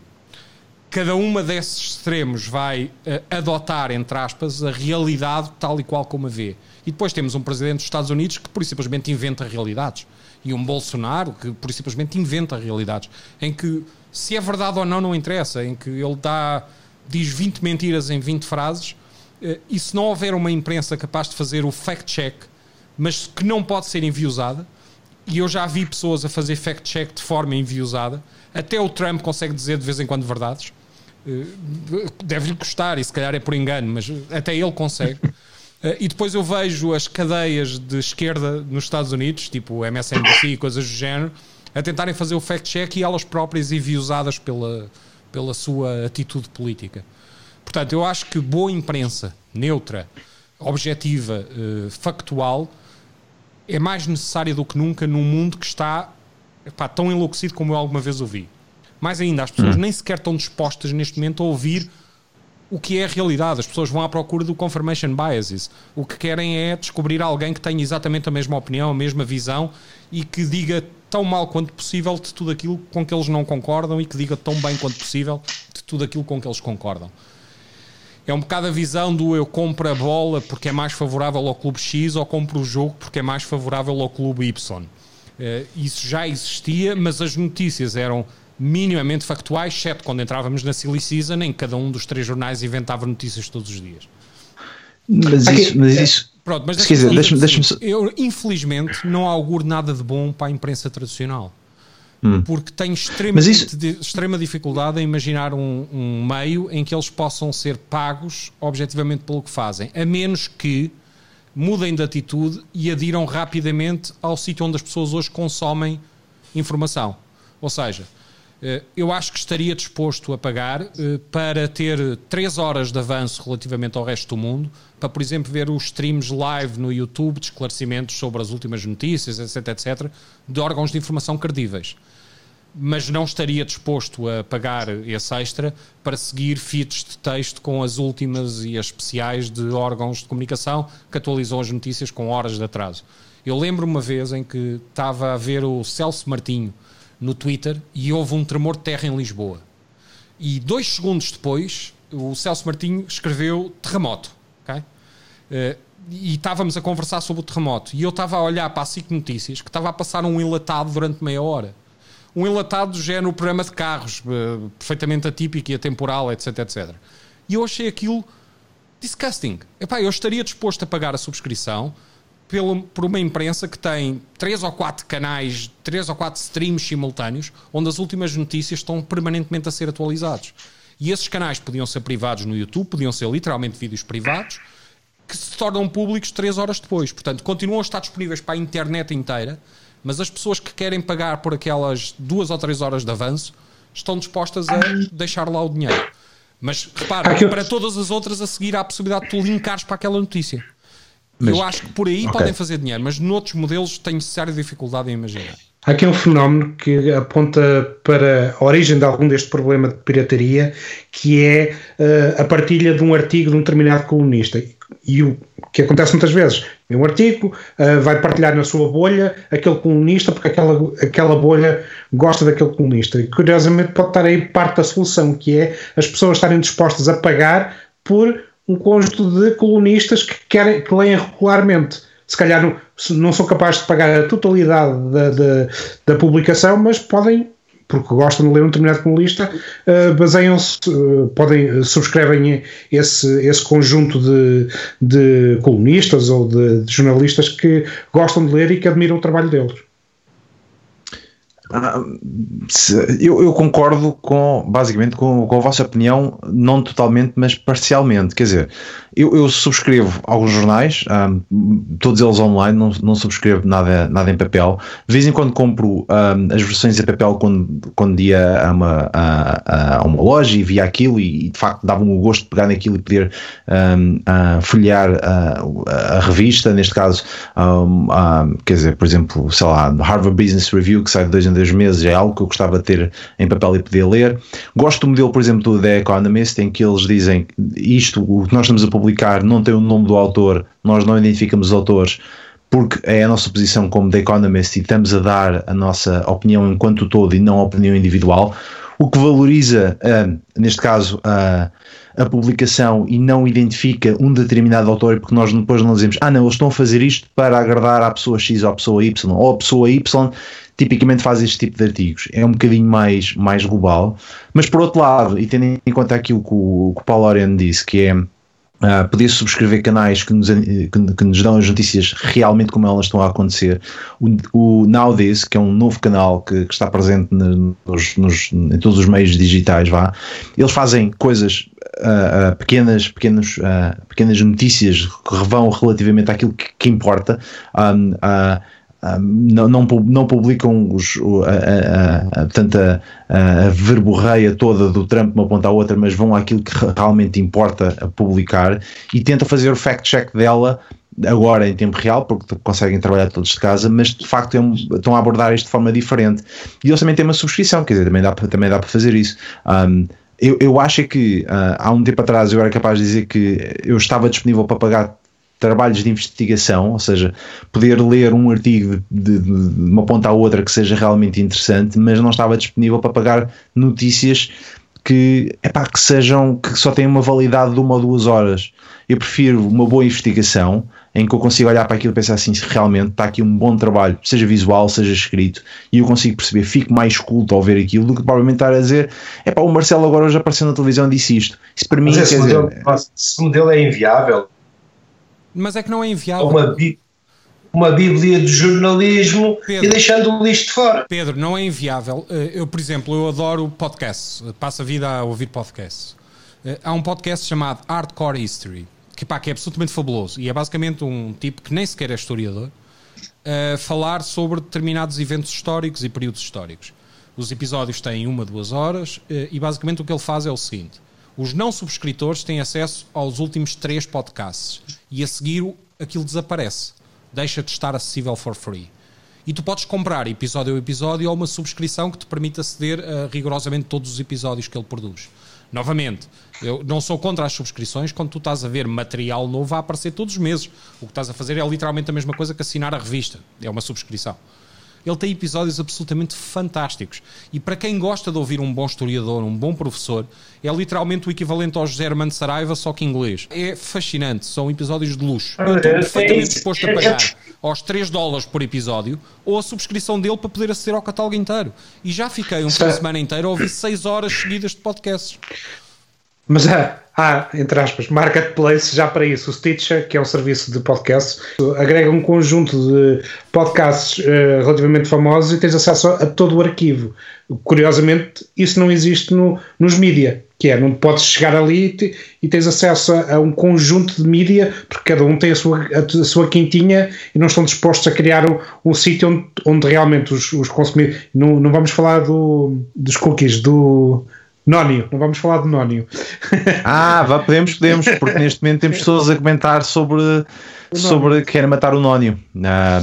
S4: Cada uma desses extremos vai uh, adotar, entre aspas, a realidade tal e qual como a vê. E depois temos um presidente dos Estados Unidos que, por simplesmente, inventa realidades. E um Bolsonaro que, por simplesmente, inventa realidades. Em que, se é verdade ou não, não interessa. Em que ele dá, diz 20 mentiras em 20 frases. Uh, e se não houver uma imprensa capaz de fazer o fact-check, mas que não pode ser enviosada, e eu já vi pessoas a fazer fact-check de forma enviosada. Até o Trump consegue dizer de vez em quando verdades. Eh, deve-lhe custar, e se calhar é por engano, mas até ele consegue. Eh, e depois eu vejo as cadeias de esquerda nos Estados Unidos, tipo MSNBC e coisas do género, a tentarem fazer o fact-check e elas próprias enviosadas pela, pela sua atitude política. Portanto, eu acho que boa imprensa, neutra, objetiva, eh, factual, é mais necessária do que nunca num mundo que está epá, tão enlouquecido como eu alguma vez ouvi. Mais ainda, as pessoas hum. nem sequer estão dispostas neste momento a ouvir o que é a realidade. As pessoas vão à procura do confirmation biases. O que querem é descobrir alguém que tenha exatamente a mesma opinião, a mesma visão e que diga tão mal quanto possível de tudo aquilo com que eles não concordam e que diga tão bem quanto possível de tudo aquilo com que eles concordam é um bocado a visão do eu compro a bola porque é mais favorável ao clube X ou compro o jogo porque é mais favorável ao clube Y. Uh, isso já existia, mas as notícias eram minimamente factuais, exceto quando entrávamos na Silly Season, em que cada um dos três jornais inventava notícias todos os dias.
S1: Mas isso, mas isso
S4: Pronto, mas deixa-me deixa deixa Eu, infelizmente, não auguro nada de bom para a imprensa tradicional. Hum. Porque tenho isso... de, extrema dificuldade em imaginar um, um, meio em que eles possam ser pagos objetivamente pelo que fazem, a menos que mudem de atitude e adiram rapidamente ao sítio onde as pessoas hoje consomem informação. Ou seja, eu acho que estaria disposto a pagar eh, para ter 3 horas de avanço relativamente ao resto do mundo, para, por exemplo, ver os streams live no YouTube de esclarecimentos sobre as últimas notícias, etc, etc, de órgãos de informação credíveis. Mas não estaria disposto a pagar esse extra para seguir feeds de texto com as últimas e as especiais de órgãos de comunicação que atualizam as notícias com horas de atraso. Eu lembro uma vez em que estava a ver o Celso Martinho no Twitter e houve um tremor de terra em Lisboa. E dois segundos depois, o Celso Martinho escreveu terremoto. Okay? Uh, e estávamos a conversar sobre o terremoto. E eu estava a olhar para a SIC Notícias, que estava a passar um enlatado durante meia hora. Um enlatado já no programa de carros, uh, perfeitamente atípico e atemporal, etc, etc. E eu achei aquilo disgusting. Epá, eu estaria disposto a pagar a subscrição pelo, por uma imprensa que tem três ou quatro canais, três ou quatro streams simultâneos, onde as últimas notícias estão permanentemente a ser atualizados. E esses canais podiam ser privados no YouTube, podiam ser literalmente vídeos privados, que se tornam públicos três horas depois. Portanto, continuam a estar disponíveis para a internet inteira, mas as pessoas que querem pagar por aquelas duas ou três horas de avanço estão dispostas a deixar lá o dinheiro. Mas repara, para todas as outras a seguir há a possibilidade de tu linkares para aquela notícia. Mas, eu acho que por aí okay. podem fazer dinheiro, mas noutros modelos tenho séria dificuldade em imaginar.
S3: Há aqui um fenómeno que aponta para a origem de algum deste problema de pirataria, que é uh, a partilha de um artigo de um determinado colunista. e o que acontece muitas vezes, é um artigo, uh, vai partilhar na sua bolha aquele colunista, porque aquela, aquela bolha gosta daquele colunista. E curiosamente pode estar aí parte da solução, que é as pessoas estarem dispostas a pagar por um conjunto de colunistas que, querem, que leem regularmente. Se calhar não, não são capazes de pagar a totalidade da, da, da publicação, mas podem porque gostam de ler um determinado colunista, uh, baseiam-se, uh, podem, subscrevem esse, esse conjunto de, de colunistas ou de, de, jornalistas que gostam de ler e que admiram o trabalho deles.
S1: Ah, eu, eu, concordo com basicamente com, com, a vossa opinião, não totalmente, mas parcialmente. Quer dizer, eu, eu subscrevo alguns jornais, um, todos eles online, não, não subscrevo nada, nada em papel. De vez em quando compro um, as versões em papel quando, quando ia a uma, a, a uma loja e via aquilo e, de facto dava-me o gosto de pegar naquilo e poder um, folhear a, a, revista, neste caso, quer dizer, por exemplo, sei lá, Harvard Business Review, que sai de dois em dois meses, é algo que eu gostava de ter em papel e poder ler. Gosto do modelo, por exemplo, do The Economist, em que eles dizem isto, o que nós estamos a publicar não tem o nome do autor, nós não identificamos os autores, porque é a nossa posição como The Economist e estamos a dar a nossa opinião enquanto todo e não a opinião individual, o que valoriza, uh, neste caso, uh, a publicação e não identifica um determinado autor, porque nós depois não dizemos, ah não, eles estão a fazer isto para agradar à pessoa X ou à pessoa Y, ou a pessoa Y tipicamente faz este tipo de artigos. É um bocadinho mais, mais global, mas por outro lado, e tendo em conta aquilo que o, que o Paulo Oriano disse, que é Uh, poder subscrever canais que nos, que, que, nos dão as notícias realmente como elas estão a acontecer. O, o Nowdays, que é um novo canal que, que está presente nos, nos, em todos os meios digitais, vá, eles fazem coisas uh, uh, pequenas, pequenos, pequenas notícias que vão relativamente àquilo que, que importa. Um, não, não, não, publicam os, a, a, a, a, verborreia toda do Trump de uma ponta à outra, mas vão àquilo que realmente importa a publicar e tenta fazer o fact-check dela agora em tempo real, porque conseguem trabalhar todos de casa, mas de facto é estão a abordar isto de forma diferente. E eles também têm uma subscrição, quer dizer, também dá, também dá para fazer isso. Um, eu, eu acho que uh, há um tempo atrás eu era capaz de dizer que eu estava disponível para pagar trabalhos de investigação, ou seja, poder ler um artigo de, de, de, uma ponta à outra que seja realmente interessante, mas não estava disponível para pagar notícias que, epá, que sejam que só têm uma validade de uma ou duas horas. Eu prefiro uma boa investigação em que eu consigo olhar para aquilo e pensar assim, se realmente está aqui um bom trabalho, seja visual, seja escrito, e eu consigo perceber, fico mais culto ao ver aquilo do que provavelmente estar a dizer, é pá, o Marcelo agora hoje apareceu na televisão e disse isto. Isso para mim,
S2: Mas esse, modelo, dizer, esse modelo é inviável
S4: mas é que não é enviável.
S2: Uma, uma bíblia de jornalismo Pedro, e deixando o lixo de fora.
S4: Pedro, não é inviável. Eh, eu, por exemplo, eu adoro podcasts. Passo a vida a ouvir podcasts. Eh, há um podcast chamado Hardcore History, que, pá, que é absolutamente fabuloso. E é basicamente um tipo que nem sequer é historiador, a falar sobre determinados eventos históricos e períodos históricos. Os episódios têm uma, duas horas eh, e basicamente o que ele faz é o seguinte os não subscritores têm acesso aos últimos três podcasts e a seguir aquilo desaparece. Deixa de estar acessível for free. E tu podes comprar episódio a episódio ou uma subscrição que te permite aceder a rigorosamente todos os episódios que ele produz. Novamente, eu não sou contra as subscrições quando tu estás a ver material novo a aparecer todos os meses. O que estás a fazer é literalmente a mesma coisa que assinar a revista. É uma subscrição. Ele tem episódios absolutamente fantásticos. E para quem gosta de ouvir um bom historiador, um bom professor, é literalmente o equivalente ao José Armando Saraiva, só que inglês. É fascinante, são episódios de luxo. Eu estou perfeitamente disposto a pagar aos 3 dólares por episódio ou a subscrição dele para poder aceder ao catálogo inteiro. E já fiquei um fim de semana inteiro a ouvir 6 horas seguidas de podcasts.
S3: Mas há, há, entre aspas, marketplace já para isso. O Stitcher, que é um serviço de podcast, agrega um conjunto de podcasts uh, relativamente famosos e tens acesso a, todo o arquivo. Curiosamente, isso não existe no, nos mídia, que é, não podes chegar ali e, te, e tens acesso a, a, um conjunto de mídia, porque cada um tem a sua, a, a sua quintinha e não estão dispostos a criar um, um sítio onde, onde realmente os, os consumidores. Não, não vamos falar do, dos cookies, do Nónio, não vamos falar de Nónio.
S1: Ah, vá, podemos, podemos, porque neste momento temos pessoas a comentar sobre, sobre que querem matar o Nónio. Ah,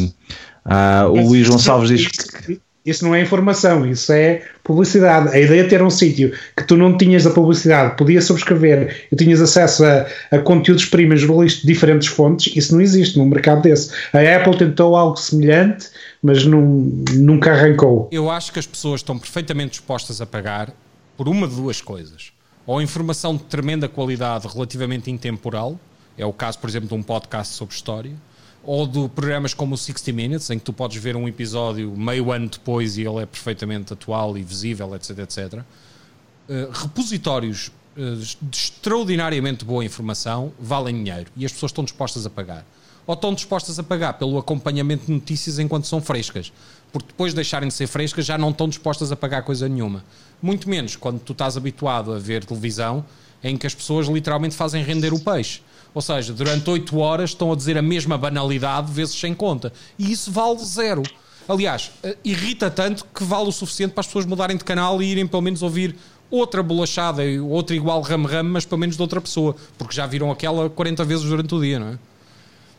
S1: ah, o Luís Gonçalves diz que.
S3: isso não é informação, isso é publicidade. A ideia de ter um sítio que tu não tinhas a publicidade, podias subscrever e tinhas acesso a, a conteúdos primos jornalistas de diferentes fontes, isso não existe num mercado desse. A Apple tentou algo semelhante, mas não, nunca arrancou.
S4: Eu acho que as pessoas estão perfeitamente dispostas a pagar por uma de duas coisas. Ou informação de tremenda qualidade relativamente intemporal, é o caso, por exemplo, de um podcast sobre história, ou de programas como o 60 Minutes, em que tu podes ver um episódio meio ano depois e ele é perfeitamente atual e visível, etc, etc. Uh, repositórios uh, de extraordinariamente boa informação valem dinheiro e as pessoas estão dispostas a pagar. Ou estão dispostas a pagar pelo acompanhamento de notícias enquanto são frescas, porque depois de deixarem de ser frescas já não estão dispostas a pagar coisa nenhuma. Muito menos quando tu estás habituado a ver televisão em que as pessoas literalmente fazem render o peixe ou seja, durante 8 horas estão a dizer a mesma banalidade vezes sem conta. E isso vale zero. Aliás, eh, irrita tanto que vale o suficiente para as pessoas mudarem de canal e irem pelo menos ouvir outra bolachada, outra igual ram-ram, mas pelo menos de outra pessoa, porque já viram aquela 40 vezes durante o dia, não é?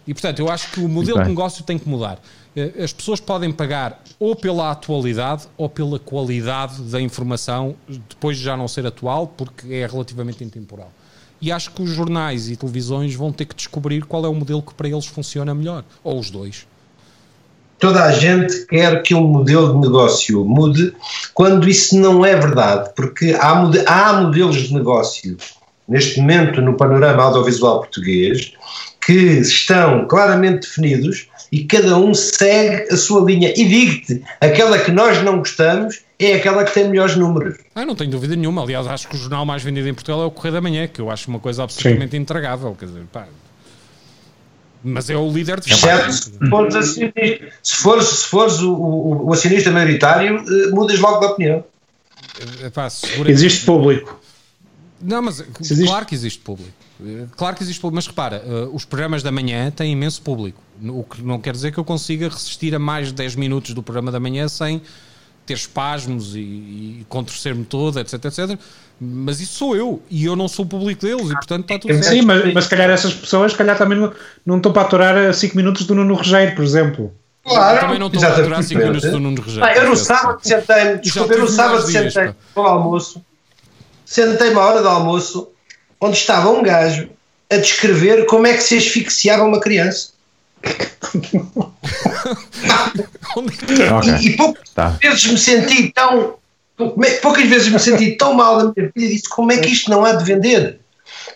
S4: E portanto, eu acho que o modelo de negócio tem que mudar. Eh, as pessoas podem pagar ou pela atualidade ou pela qualidade da informação, depois de já não ser atual, porque é relativamente intemporal. E acho que os jornais e televisões vão ter que descobrir qual é o modelo que para eles funciona melhor, ou os dois.
S2: Toda a gente quer que um modelo de negócio mude, quando isso não é verdade, porque há, há modelos de negócio neste momento no panorama audiovisual português que estão claramente definidos e cada um segue a sua linha. E digo-te, aquela que nós não gostamos é aquela que tem melhores números.
S4: Ah, não tenho dúvida nenhuma. Aliás, acho que o jornal mais vendido em Portugal é o Correio da Manhã, que eu acho uma coisa absolutamente Sim. intragável. Quer dizer, pá, mas é o líder de
S2: Exceto se fores, acionista, se fores, se fores o, o, o, acionista maioritário, uh, mudas logo de opinião.
S3: Epá, existe público.
S4: Não, mas existe... claro que existe público. Claro que existe público, mas repara, uh, os programas da manhã têm imenso público. O que não quer dizer que eu consiga resistir a mais de 10 minutos do programa da manhã sem ter espasmos e, e contorcer-me todo, etc, etc. Mas isso sou eu e eu não sou o público deles e portanto está tudo
S3: certo. Sim, mas, mas se calhar essas pessoas, se calhar também não, não estão para aturar 5 minutos do Nuno Rogério, por exemplo.
S4: Claro, também não estou a aturar 5 minutos do Nuno Rogério.
S2: Ah, eu no sábado sentei-me, desculpa, eu no sábado sentei para o almoço, sentei-me à hora do almoço, onde estava um gajo a descrever como é que se asfixiava uma criança. okay. E, e poucas tá. vezes me senti tão. Poucas vezes me senti tão mal da minha vida e disse: como é que isto não há de vender?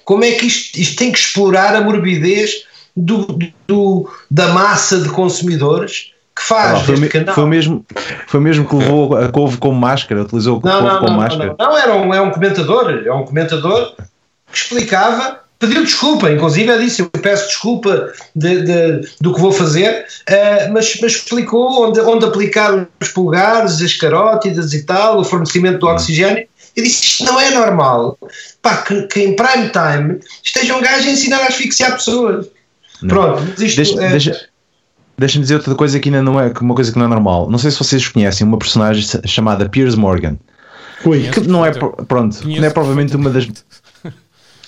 S2: Como é que isto, isto tem que explorar a morbidez do, do, da massa de consumidores que faz
S1: foi, me, canal. Foi mesmo, foi mesmo que levou a couve como máscara, utilizou a couve não, não, como
S2: não,
S1: máscara.
S2: Não, não, era um, é um comentador, é um comentador que explicava pediu desculpa, inclusive disse, eu peço desculpa de, de, do que vou fazer, uh, mas, mas, explicou onde, onde aplicar os pulgares, as carótidas e tal, o fornecimento do hum. oxigênio. Eu disse, isto não é normal, pá, que, que em prime time esteja um gajo a ensinar a asfixiar pessoas. Não. Pronto, mas isto
S1: deixa, é... deixa, Deixa-me dizer outra coisa que ainda não é uma coisa que não é normal. Não sei se vocês conhecem uma personagem chamada Piers Morgan. Ui, que não é pronto, não é provavelmente uma das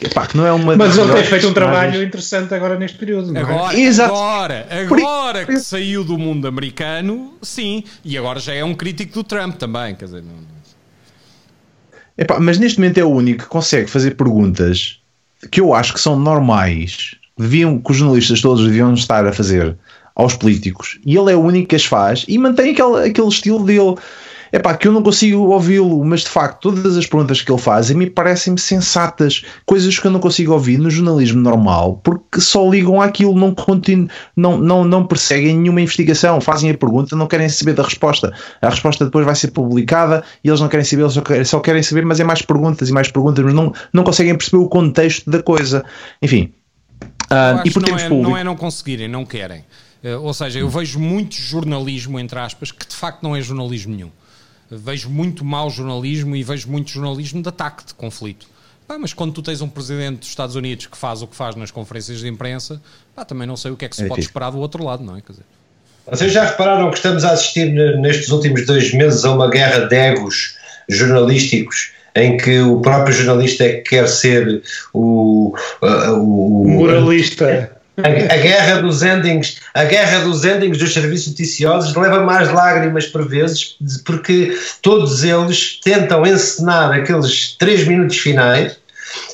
S3: Epá, que não é uma Mas ele tem feito um trabalho interessante agora neste período. Não
S4: é? agora, é? agora, agora que saiu do mundo americano, sim. E agora já é um crítico do Trump também. Quer dizer, não...
S1: Epá, mas neste momento é o único que consegue fazer perguntas que eu acho que são normais, deviam, que os jornalistas todos deviam estar a fazer aos políticos. E ele é o único que as faz e mantém aquele, aquele estilo dele é pá, que eu não consigo ouvi-lo, mas de facto todas as perguntas que ele faz mim parecem-me sensatas, coisas que eu não consigo ouvir no jornalismo normal, porque só ligam àquilo, não, continu, não, não, não perseguem nenhuma investigação, fazem a pergunta, não querem saber da resposta. A resposta depois vai ser publicada e eles não querem saber, eles só querem, só querem saber, mas é mais perguntas e mais perguntas, mas não, não conseguem perceber o contexto da coisa. Enfim.
S4: Uh, e por não, é, não é não conseguirem, não querem. Uh, ou seja, eu vejo muito jornalismo, entre aspas, que de facto não é jornalismo nenhum vejo muito mau jornalismo e vejo muito jornalismo de ataque, de conflito. Pá, mas quando tu tens um presidente dos Estados Unidos que faz o que faz nas conferências de imprensa, pá, também não sei o que é que se é pode tipo. esperar do outro lado, não é? Quer dizer,
S2: vocês já repararam que estamos a assistir nestes últimos dois meses a uma guerra de egos jornalísticos em que o próprio jornalista é que quer ser o, o,
S3: o moralista
S2: A, a, guerra dos endings, a guerra dos endings dos serviços noticiosos leva mais lágrimas por vezes, porque todos eles tentam encenar aqueles três minutos finais.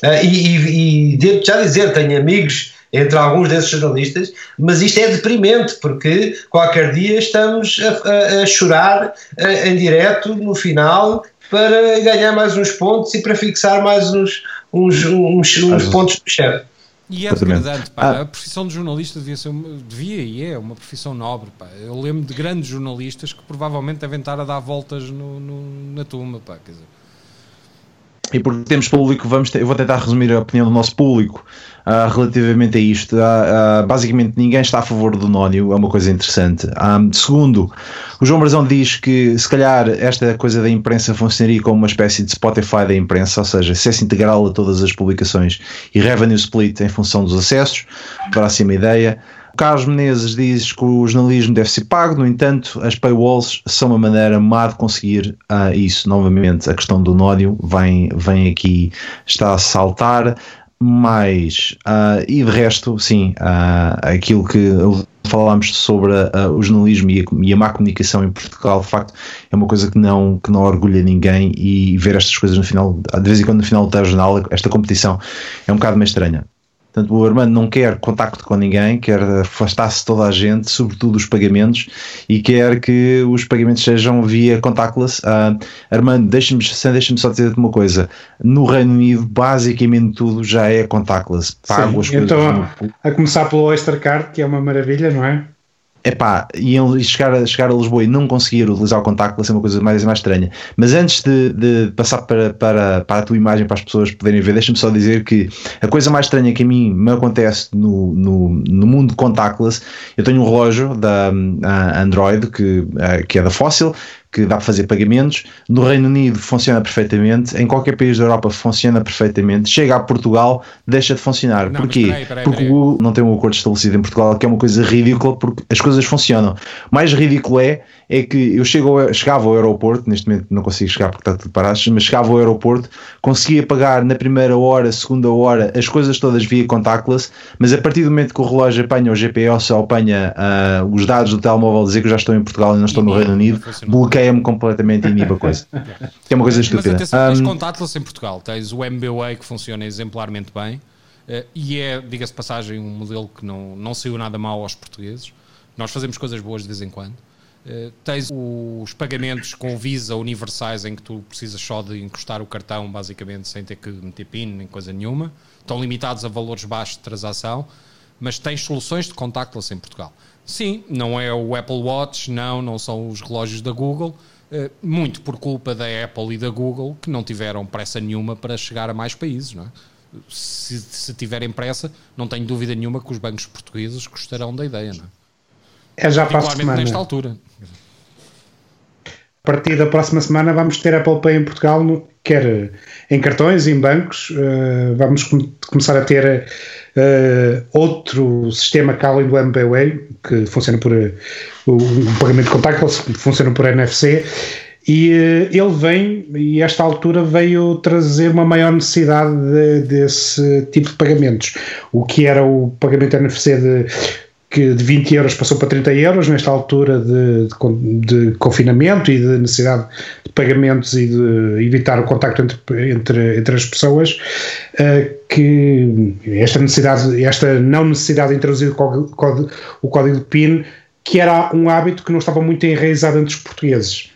S2: Uh, e, e, e devo já dizer, tenho amigos entre alguns desses jornalistas, mas isto é deprimente, porque qualquer dia estamos a, a, a chorar a, em direto no final para ganhar mais uns pontos e para fixar mais uns, uns, uns, uns pontos do chefe.
S4: E é degradante, pá. Ah. A profissão de jornalista devia ser, devia e é uma profissão nobre, pá. Eu lembro de grandes jornalistas que provavelmente devem estar a dar voltas no, no na tumba, pá. Quer dizer.
S1: E porque temos público, vamos ter, eu vou tentar resumir a opinião do nosso público uh, relativamente a isto. Uh, basicamente, ninguém está a favor do nónio, é uma coisa interessante. Um, segundo, o João Brazão diz que se calhar esta coisa da imprensa funcionaria como uma espécie de Spotify da imprensa, ou seja, acesso integral a todas as publicações e revenue split em função dos acessos. Próxima ideia. Carlos Menezes diz que o jornalismo deve ser pago, no entanto, as paywalls são uma maneira má de conseguir uh, isso. Novamente, a questão do nódio vem, vem aqui, está a saltar mais uh, e de resto, sim, uh, aquilo que falámos sobre uh, o jornalismo e a, e a, má comunicação em Portugal, de facto, é uma coisa que não, que não orgulha ninguém e ver estas coisas no final, de vez em quando no final do telejornal, esta competição é um bocado mais estranha. Portanto, o Armando não quer contacto com ninguém, quer afastar-se toda a gente, sobretudo os pagamentos, e quer que os pagamentos sejam via contactless. Uh, Armando, deixa-me deixa só dizer-te uma coisa: no Reino Unido, basicamente tudo já é contactless.
S3: Pago Sim, as coisas. Então, a começar pelo Oyster Card, que é uma maravilha, não é?
S1: Epá, e chegar chegar a Lisboa e não conseguir utilizar o contactless é uma coisa mais, mais estranha. Mas antes de, de passar para, para, para a tua imagem, para as pessoas poderem ver, deixa-me só dizer que a coisa mais estranha que a mim me acontece no, no, no mundo contactless, eu tenho um relógio da Android que, que é da Fossil, que dá para fazer pagamentos. No Reino Unido funciona perfeitamente, em qualquer país da Europa funciona perfeitamente. Chega a Portugal, deixa de funcionar. Não, Porquê? Peraí, peraí, porque o Google não tem um acordo estabelecido em Portugal, que é uma coisa ridícula, porque as coisas funcionam. Mais ridículo é é que eu chego, chegava ao aeroporto, neste momento não consigo chegar porque está tudo parado, mas chegava ao aeroporto, conseguia pagar na primeira hora, segunda hora, as coisas todas via contactless, mas a partir do momento que o relógio apanha o GPS ou apanha uh, os dados do telemóvel dizer que eu já estou em Portugal e não estou no Reino Unido, bloqueia-me completamente e inibe a coisa. é uma coisa estúpida.
S4: Mas atenção, tens um, contactless em Portugal, tens o MBWay que funciona exemplarmente bem uh, e é, diga-se passagem, um modelo que não, não saiu nada mal aos portugueses. Nós fazemos coisas boas de vez em quando. Uh, tens os pagamentos com Visa universais em que tu precisas só de encostar o cartão basicamente sem ter que meter PIN nem coisa nenhuma. Estão limitados a valores baixos de transação, mas tens soluções de contactless em Portugal. Sim, não é o Apple Watch, não, não são os relógios da Google, uh, muito por culpa da Apple e da Google que não tiveram pressa nenhuma para chegar a mais países, não é? Se, se tiverem pressa, não tenho dúvida nenhuma que os bancos portugueses gostarão da ideia, não é?
S3: É já para a semana.
S4: nesta altura.
S3: A partir da próxima semana vamos ter Apple Pay em Portugal, no, quer em cartões, em bancos. Uh, vamos com, começar a ter uh, outro sistema além do MBWay, que funciona por uh, o pagamento contactless, que funciona por NFC. E ele vem, e esta altura veio trazer uma maior necessidade de, desse tipo de pagamentos. O que era o pagamento NFC de que de 20 euros passou para 30 euros nesta altura de, de, de, confinamento e de necessidade de pagamentos e de evitar o contacto entre, entre, entre as pessoas, uh, que esta necessidade, esta não necessidade de introduzir o código, o código PIN, que era um hábito que não estava muito enraizado entre os portugueses.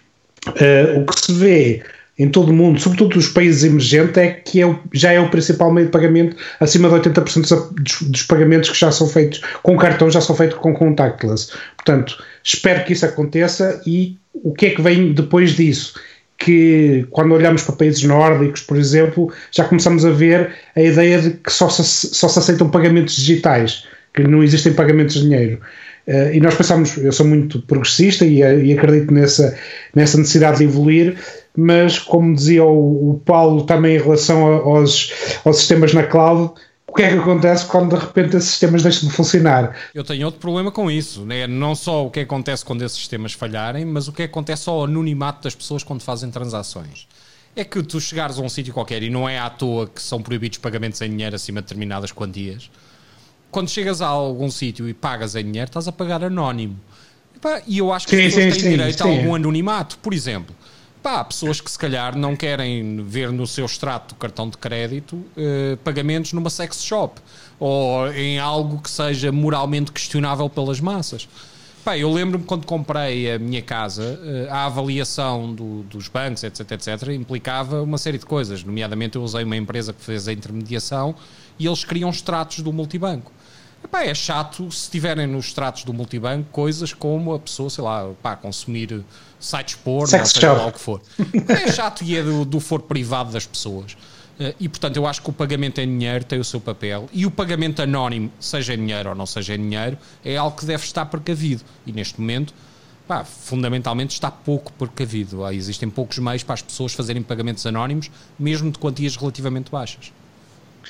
S3: Uh, o que se vê em todo o mundo, sobretudo nos países emergentes, é que é, já é o principal meio de pagamento, acima de 80% dos, dos, pagamentos que já são feitos com cartão já são feitos com contactless. Portanto, espero que isso aconteça e o que é que vem depois disso? Que quando olhamos para países nórdicos, por exemplo, já começamos a ver a ideia de que só se, só se aceitam pagamentos digitais, que não existem pagamentos de dinheiro. Uh, e nós pensamos, eu sou muito progressista e, e acredito nessa, nessa necessidade de evoluir, mas como dizia o, o Paulo também em relação aos, aos sistemas na cloud, o que é que acontece quando de repente esses sistemas deixam de funcionar?
S4: Eu tenho outro problema com isso, né? não só o que acontece quando esses sistemas falharem, mas o que acontece ao anonimato das pessoas quando fazem transações. É que tu chegares a um sítio qualquer e não é à toa que são proibidos pagamentos em dinheiro acima de determinadas quantias. Quando chegas a algum sítio e pagas em dinheiro, estás a pagar anónimo. E eu acho que sim, as pessoas sim, têm sim, direito a algum anonimato. Por exemplo, pá, pessoas que se calhar não querem ver no seu extrato do cartão de crédito eh, pagamentos numa sex shop ou em algo que seja moralmente questionável pelas massas. Pá, eu lembro-me quando comprei a minha casa, eh, a avaliação do, dos bancos, etc, etc, implicava uma série de coisas. Nomeadamente, eu usei uma empresa que fez a intermediação e eles criam extratos do multibanco. Epá, é chato se tiverem nos extratos do multibanco coisas como a pessoa, sei lá, pá, consumir sites porno, ou seja lá o que for. É chato e é do, do foro privado das pessoas. Eh, e portanto, eu acho que o pagamento em dinheiro tem o seu papel e o pagamento anónimo, seja em dinheiro ou não seja em dinheiro, é algo que deve estar precavido. E neste momento, pá, fundamentalmente, está pouco precavido. Existem poucos meios para as pessoas fazerem pagamentos anónimos, mesmo de quantias relativamente baixas.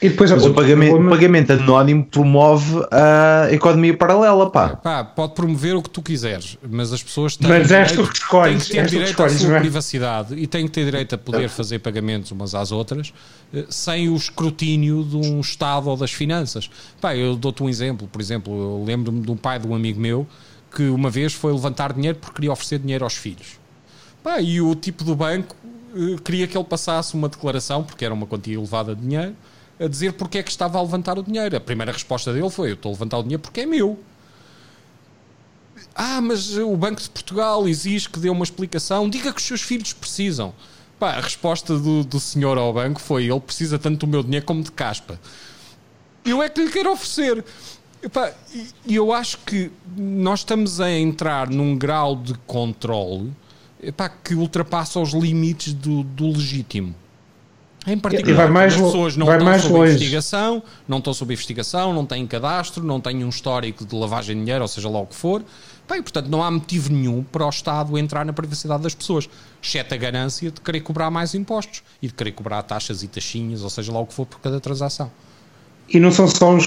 S1: E depois Mas o pagamento, o pagamento anónimo promove a economia paralela, pá.
S4: pá. Pode promover o que tu quiseres, mas as pessoas têm,
S3: mas direito, tu que escolhes,
S4: têm que ter direito escolhes, à sua é? privacidade e têm que ter direito a poder fazer pagamentos umas às outras eh, sem o escrutínio de um Estado ou das finanças. Pá, eu dou-te um exemplo. Por exemplo, eu lembro-me de um pai de um amigo meu que uma vez foi levantar dinheiro porque queria oferecer dinheiro aos filhos. Pá, e o tipo do banco eh, queria que ele passasse uma declaração, porque era uma quantia elevada de dinheiro, a dizer porque é que estava a levantar o dinheiro. A primeira resposta dele foi: Eu estou a levantar o dinheiro porque é meu. Ah, mas o Banco de Portugal exige que dê uma explicação. Diga que os seus filhos precisam. Pá, a resposta do, do senhor ao banco foi: Ele precisa tanto do meu dinheiro como de caspa. Eu é que lhe quero oferecer. E eu acho que nós estamos a entrar num grau de controle epá, que ultrapassa os limites do, do legítimo. Em particular, mais, as pessoas não estão sob longe. investigação, não estão sob investigação, não têm cadastro, não têm um histórico de lavagem de dinheiro, ou seja lá o que for. Bem, portanto, não há motivo nenhum para o Estado entrar na privacidade das pessoas, exceto a ganância de querer cobrar mais impostos e de querer cobrar taxas e taxinhas, ou seja lá o que for, por cada transação.
S3: E não são só os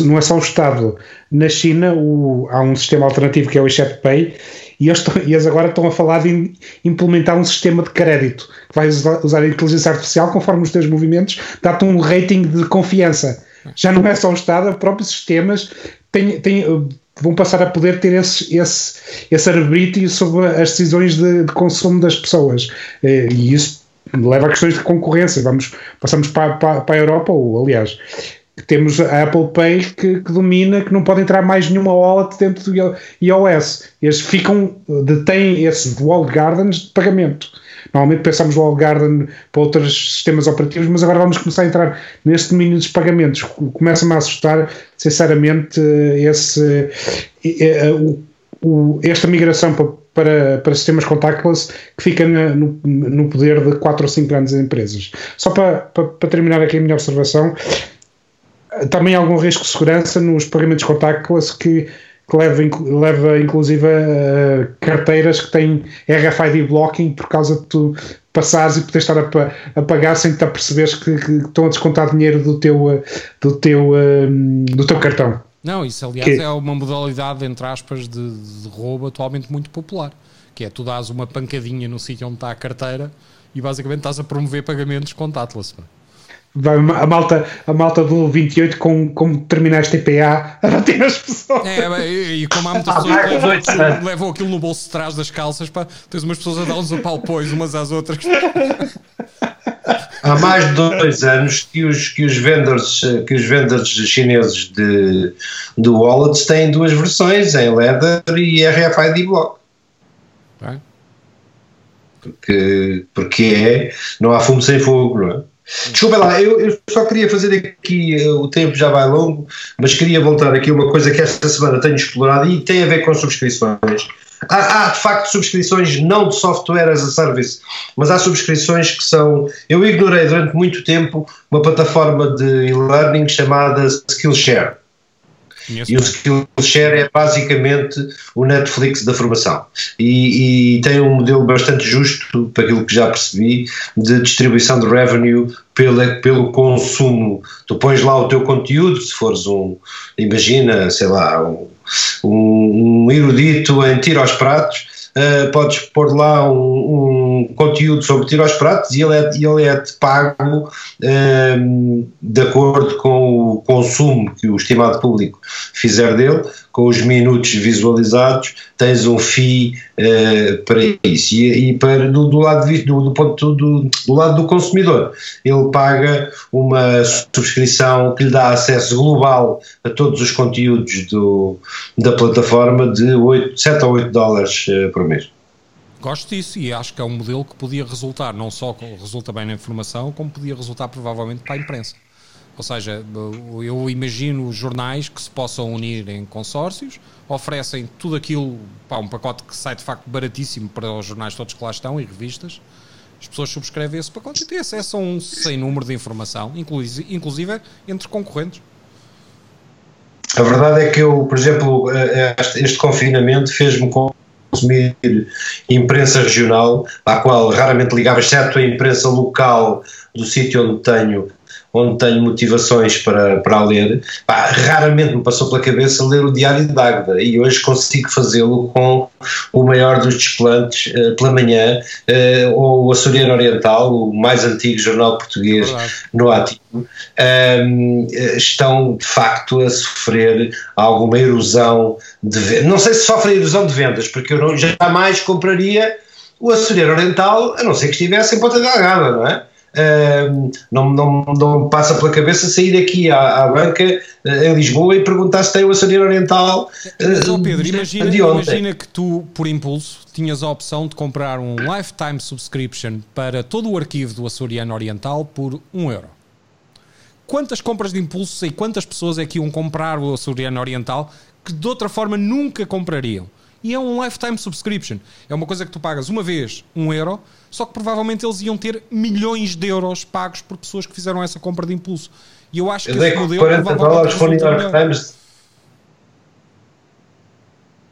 S3: não é só o Estado. Na China o, há um sistema alternativo que é o WeChat Pay e eles, estão, eles agora estão a falar de implementar um sistema de crédito que vai usar a inteligência artificial conforme os teus movimentos, dá-te um rating de confiança. Já não é só o Estado, os próprios sistemas têm, têm, vão passar a poder ter esse, esse, esse arbítrio sobre as decisões de, de consumo das pessoas. Eh, e isso leva a questões de concorrência. Vamos, passamos para, para, para a Europa, ou aliás, temos a Apple Pay que, que, domina, que não pode entrar mais nenhuma wallet dentro do iOS. Eles ficam, detêm esses walled gardens de pagamento. Normalmente pensamos walled garden para outros sistemas operativos, mas agora vamos começar a entrar neste domínio dos pagamentos. Começa-me a assustar, sinceramente, esse, o, o, esta migração para, para, para sistemas contactless que fica no, no poder de 4 ou 5 grandes empresas. Só para, para, para terminar aqui a minha observação, também há algum risco de segurança nos pagamentos contactless que, que leva, leva inclusive a carteiras que têm RFID blocking por causa de tu passares e poder estar a, a pagar sem te aperceberes que, que, estão a descontar dinheiro do teu, do teu, um, do teu cartão.
S4: Não, isso aliás que... é uma modalidade, entre aspas, de, de roubo atualmente muito popular. Que é tu dás uma pancadinha no sítio onde está a carteira e basicamente estás a promover pagamentos contactless.
S3: Vai a malta, a malta do 28 com, com terminais TPA a bater as pessoas.
S4: É, e, como há muitas pessoas que levam, levam aquilo no bolso de trás das calças, pá, tens umas pessoas a dar uns apalpões umas às outras.
S2: Há mais de dois anos que os, que os vendors, que os vendors chineses de, de wallets têm duas versões, em Leather e RFID Block. É. Porque, porque é, não há fumo sem fogo, não é? Desculpa lá, eu, eu, só queria fazer aqui, eh, o tempo já vai longo, mas queria voltar aqui a uma coisa que esta semana tenho explorado e tem a ver com subscrições. Há, há, de facto subscrições não de software as a service, mas há subscrições que são. Eu ignorei durante muito tempo uma plataforma de e-learning chamada Skillshare. E o Skillshare é basicamente o Netflix da formação. E, e, tem um modelo bastante justo, para aquilo que já percebi, de distribuição de revenue pela, pelo consumo. Tu pões lá o teu conteúdo, se fores um, imagina, sei lá, um, um erudito em tiro aos pratos, uh, podes pôr lá um, um, conteúdo sobre tiro aos pratos e ele é, ele é pago uh, de acordo com o consumo que o estimado público fizer dele, com os minutos visualizados, tens um FII uh, para isso. E, e para, do, do lado, de, do, do, ponto, do, do lado do consumidor, ele paga uma subscrição que lhe dá acesso global a todos os conteúdos do, da plataforma de 8, 7 a 8 dólares uh, por mês.
S4: Gosto disso e acho que é um modelo que podia resultar, não só resulta bem na informação, como podia resultar provavelmente para a imprensa. Ou seja, eu imagino jornais que se possam unir em consórcios, oferecem tudo aquilo, pá, um pacote que sai de facto baratíssimo para os jornais todos que lá estão e revistas. As pessoas subscrevem esse pacote e têm acesso a um sem número de informação, inclusive entre concorrentes.
S2: A verdade é que eu, por exemplo, eh, este, este confinamento fez-me consumir imprensa regional, à qual raramente ligava, exceto a imprensa local do sítio onde tenho onde tenho motivações para, para ler, pá, raramente me passou pela cabeça ler o Diário de Águeda e hoje consigo fazê-lo com o maior dos desplantes uh, pela manhã, uh, ou o Açoriano Oriental, o mais antigo jornal português é no ativo, um, estão de facto a sofrer alguma erosão de vendas. Não sei se sofrem erosão de vendas, porque eu não, jamais compraria o Açoriano Oriental, a não ser que estivesse em Ponta Delgada, não é? Uh, não, não, não passa pela cabeça sair aqui à, à banca uh, em Lisboa e perguntar se tem o açadeiro oriental.
S4: Mas, oh Pedro, imagina, imagina que tu, por impulso, tinhas a opção de comprar um lifetime subscription para todo o arquivo do açoriano oriental por 1 euro. Quantas compras de impulso e quantas pessoas é que iam comprar o açoriano oriental que de outra forma nunca comprariam? E é um lifetime subscription. É uma coisa que tu pagas uma vez, um euro, só que provavelmente eles iam ter milhões de euros pagos por pessoas que fizeram essa compra de impulso. E eu acho que eu
S2: esse modelo 40 dólares para o New York Times.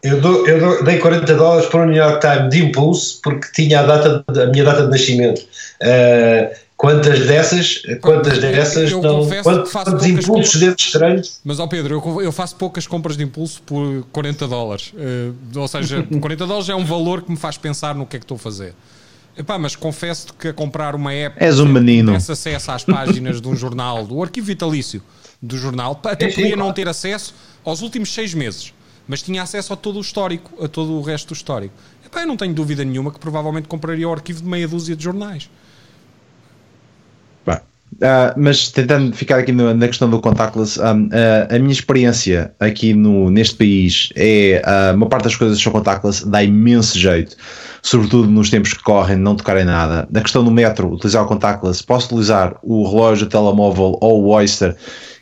S2: Eu, dou, eu dou, dei 40 dólares para o New York Times de impulso porque tinha a, data, a minha data de nascimento. Uh, Quantas dessas, quantas dessas eu não, quantos, quantos impulsos desses estranhos?
S4: Mas ó Pedro, eu, eu, faço poucas compras de impulso por 40 dólares. Uh, ou seja, 40 dólares é um valor que me faz pensar no que é que estou a fazer. Epá, mas confesso que a comprar uma app
S1: És um menino.
S4: tivesse acesso às páginas de um jornal, do arquivo vitalício do jornal, até podia não ter acesso aos últimos seis meses, mas tinha acesso a todo o histórico, a todo o resto do histórico. Epá, eu não tenho dúvida nenhuma que provavelmente compraria o arquivo de meia dúzia de jornais.
S1: Uh, mas tentando ficar aqui no, na questão do contactless, um, uh, a minha experiência aqui no, neste país é uh, uma parte das coisas são contactless, dá imenso jeito, sobretudo nos tempos que correm, não tocar em nada. Na questão do metro, utilizar o contactless, posso utilizar o relógio, o telemóvel ou o Oyster,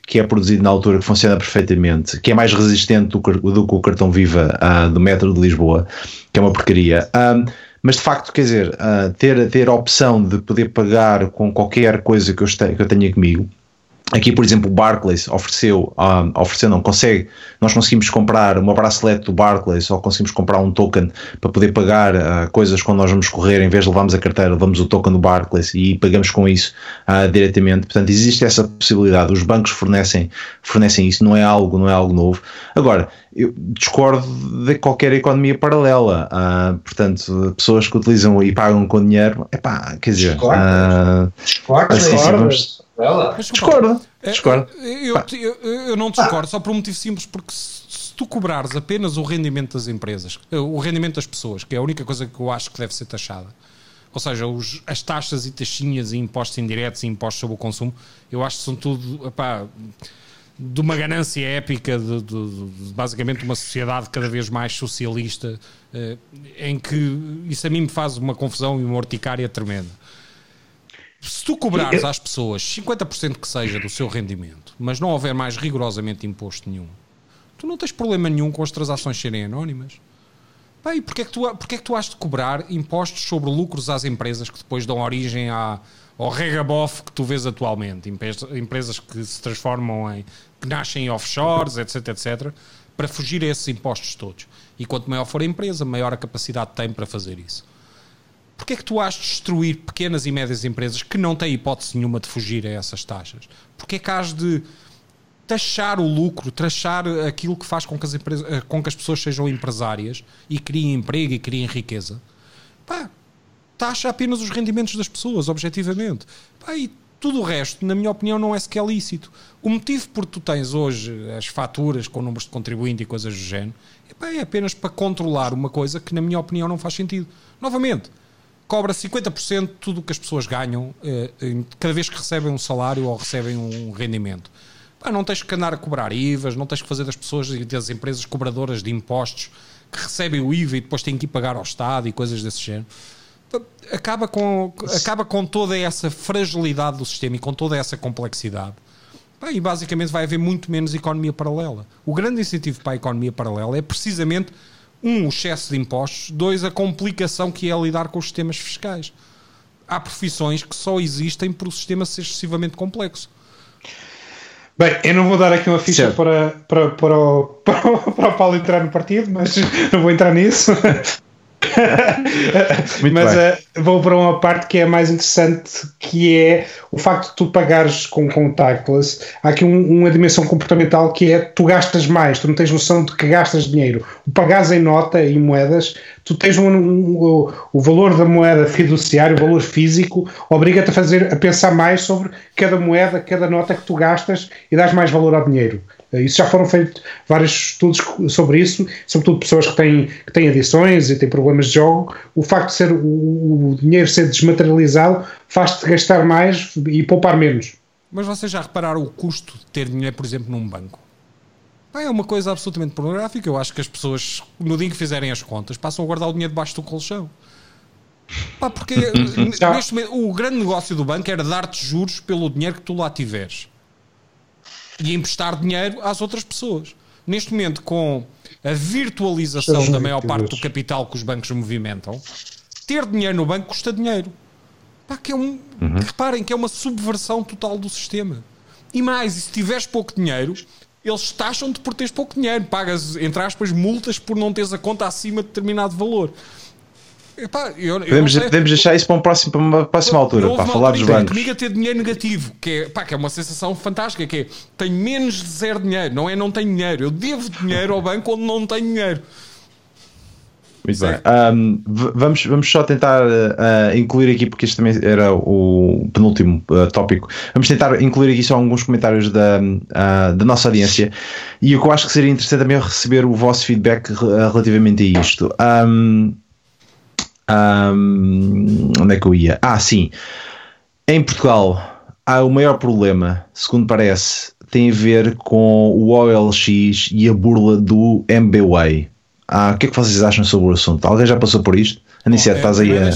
S1: que é produzido na altura, que funciona perfeitamente, que é mais resistente do, do que o cartão Viva do metro de Lisboa, que é uma porcaria. Um, mas de facto, quer dizer, uh, ter, ter a opção de poder pagar com qualquer coisa que eu, este, que eu tenha comigo. Aqui, por exemplo, o Barclays ofereceu, uh, ofereceu não, consegue, nós conseguimos comprar uma bracelete do Barclays ou conseguimos comprar um token para poder pagar uh, coisas quando nós vamos correr, em vez de levarmos a carteira, levamos o token do Barclays e pagamos com isso uh, diretamente. Portanto, existe essa possibilidade, os bancos fornecem, fornecem isso, não é algo, não é algo novo. Agora, eu discordo de qualquer economia paralela. Uh, portanto, pessoas que utilizam e pagam com dinheiro, é pá, quer dizer. Uh,
S2: discordo, assim, vamos,
S1: discordo. Discordo.
S4: Eu, eu, eu, não discordo, só por um motivo simples, porque se, se, tu cobrares apenas o rendimento das empresas, o rendimento das pessoas, que é a única coisa que eu acho que deve ser taxada, ou seja, os, as taxas e taxinhas e impostos indiretos e impostos sobre o consumo, eu acho que são tudo. Epá, de uma ganância épica de, de, de, basicamente uma sociedade cada vez mais socialista eh, em que isso a mim me faz uma confusão e uma horticária tremenda. Se tu cobrares às pessoas 50% que seja do seu rendimento, mas não houver mais rigorosamente imposto nenhum, tu não tens problema nenhum com as transações serem anónimas. E porquê é, que tu, porquê é que tu has de cobrar impostos sobre lucros às empresas que depois dão origem à, ao regabof que tu vês atualmente? Empresas que se transformam em que nascem em offshores, etc, etc, para fugir a esses impostos todos. E quanto maior for a empresa, maior a capacidade tem para fazer isso. Porquê é que tu has de destruir pequenas e médias empresas que não têm hipótese nenhuma de fugir a essas taxas? Porquê é que has de taxar o lucro, taxar aquilo que faz com que as, empresas, eh, com que as pessoas sejam empresárias e criem emprego e criem riqueza, pá, taxa apenas os rendimentos das pessoas, objetivamente. Pá, e tudo o resto, na minha opinião, não é sequer lícito. O motivo por tu tens hoje as faturas com números de contribuinte e coisas do género epá, é apenas para controlar uma coisa que, na minha opinião, não faz sentido. Novamente, cobra 50% de tudo o que as pessoas ganham eh, cada vez que recebem um salário ou recebem um rendimento. Não tens que andar a cobrar IVAs, não tens que fazer das pessoas e das empresas cobradoras de impostos que recebem o IVA e depois têm que ir pagar ao Estado e coisas desse género. Acaba com, acaba com toda essa fragilidade do sistema e com toda essa complexidade. E basicamente vai haver muito menos economia paralela. O grande incentivo para a economia paralela é precisamente um, o excesso de impostos, dois, a complicação que é lidar com os sistemas fiscais. Há profissões que só existem por o sistema ser excessivamente complexo.
S3: Bem, eu não vou dar aqui uma ficha para, para, para, o, para, o, para o Paulo entrar no partido, mas não vou entrar nisso. Mas uh, vou para uma parte que é mais interessante, que é o facto de tu pagares com contactless. Há aqui um, uma dimensão comportamental que é tu gastas mais, tu não tens noção de que gastas dinheiro. O pagares em nota e moedas, tu tens um, um, o, valor da moeda fiduciário, o valor físico, obriga-te a fazer a pensar mais sobre cada moeda, cada nota que tu gastas e dás mais valor ao dinheiro. Isso já foram feitos vários estudos sobre isso, sobretudo pessoas que têm, que têm adições e têm problemas de jogo. O facto de ser o, o dinheiro ser desmaterializado faz-te gastar mais e poupar menos.
S4: Mas vocês já repararam o custo de ter dinheiro, por exemplo, num banco? é uma coisa absolutamente pornográfica. Eu acho que as pessoas, no dia que fizerem as contas, passam a guardar o dinheiro debaixo do colchão. Pá, porque neste momento, o grande negócio do banco era dar-te juros pelo dinheiro que tu lá tiveres e emprestar dinheiro às outras pessoas. Neste momento, com a virtualização da maior parte do capital que os bancos movimentam, ter dinheiro no banco custa dinheiro. Pá, que é um, uhum. Reparem que é uma subversão total do sistema. E mais, e se tiveres pouco dinheiro, eles taxam-te por teres pouco dinheiro. Pagas, entre aspas, multas por não teres a conta acima de determinado valor.
S1: Epá, eu, eu podemos, podemos deixar isso para, um próximo, para uma próxima altura, para falar dos bancos.
S4: Comigo a ter dinheiro negativo, que é, pá, que é uma sensação fantástica, que é tenho menos de zero dinheiro, não é não tenho dinheiro, eu devo dinheiro ao banco onde não tenho dinheiro.
S1: Muito bem. Um, vamos, vamos só tentar uh, incluir aqui, porque este também era o penúltimo uh, tópico. Vamos tentar incluir aqui só alguns comentários da, uh, da nossa audiência. E o que eu acho que seria interessante também é receber o vosso feedback relativamente a isto. Um, um, onde é que eu ia? Ah, sim. Em Portugal, há o maior problema, segundo parece, tem a ver com o OLX e a burla do MBWay. Ah, o que é que vocês acham sobre o assunto? Alguém já passou por isto? Aniceto, estás aí a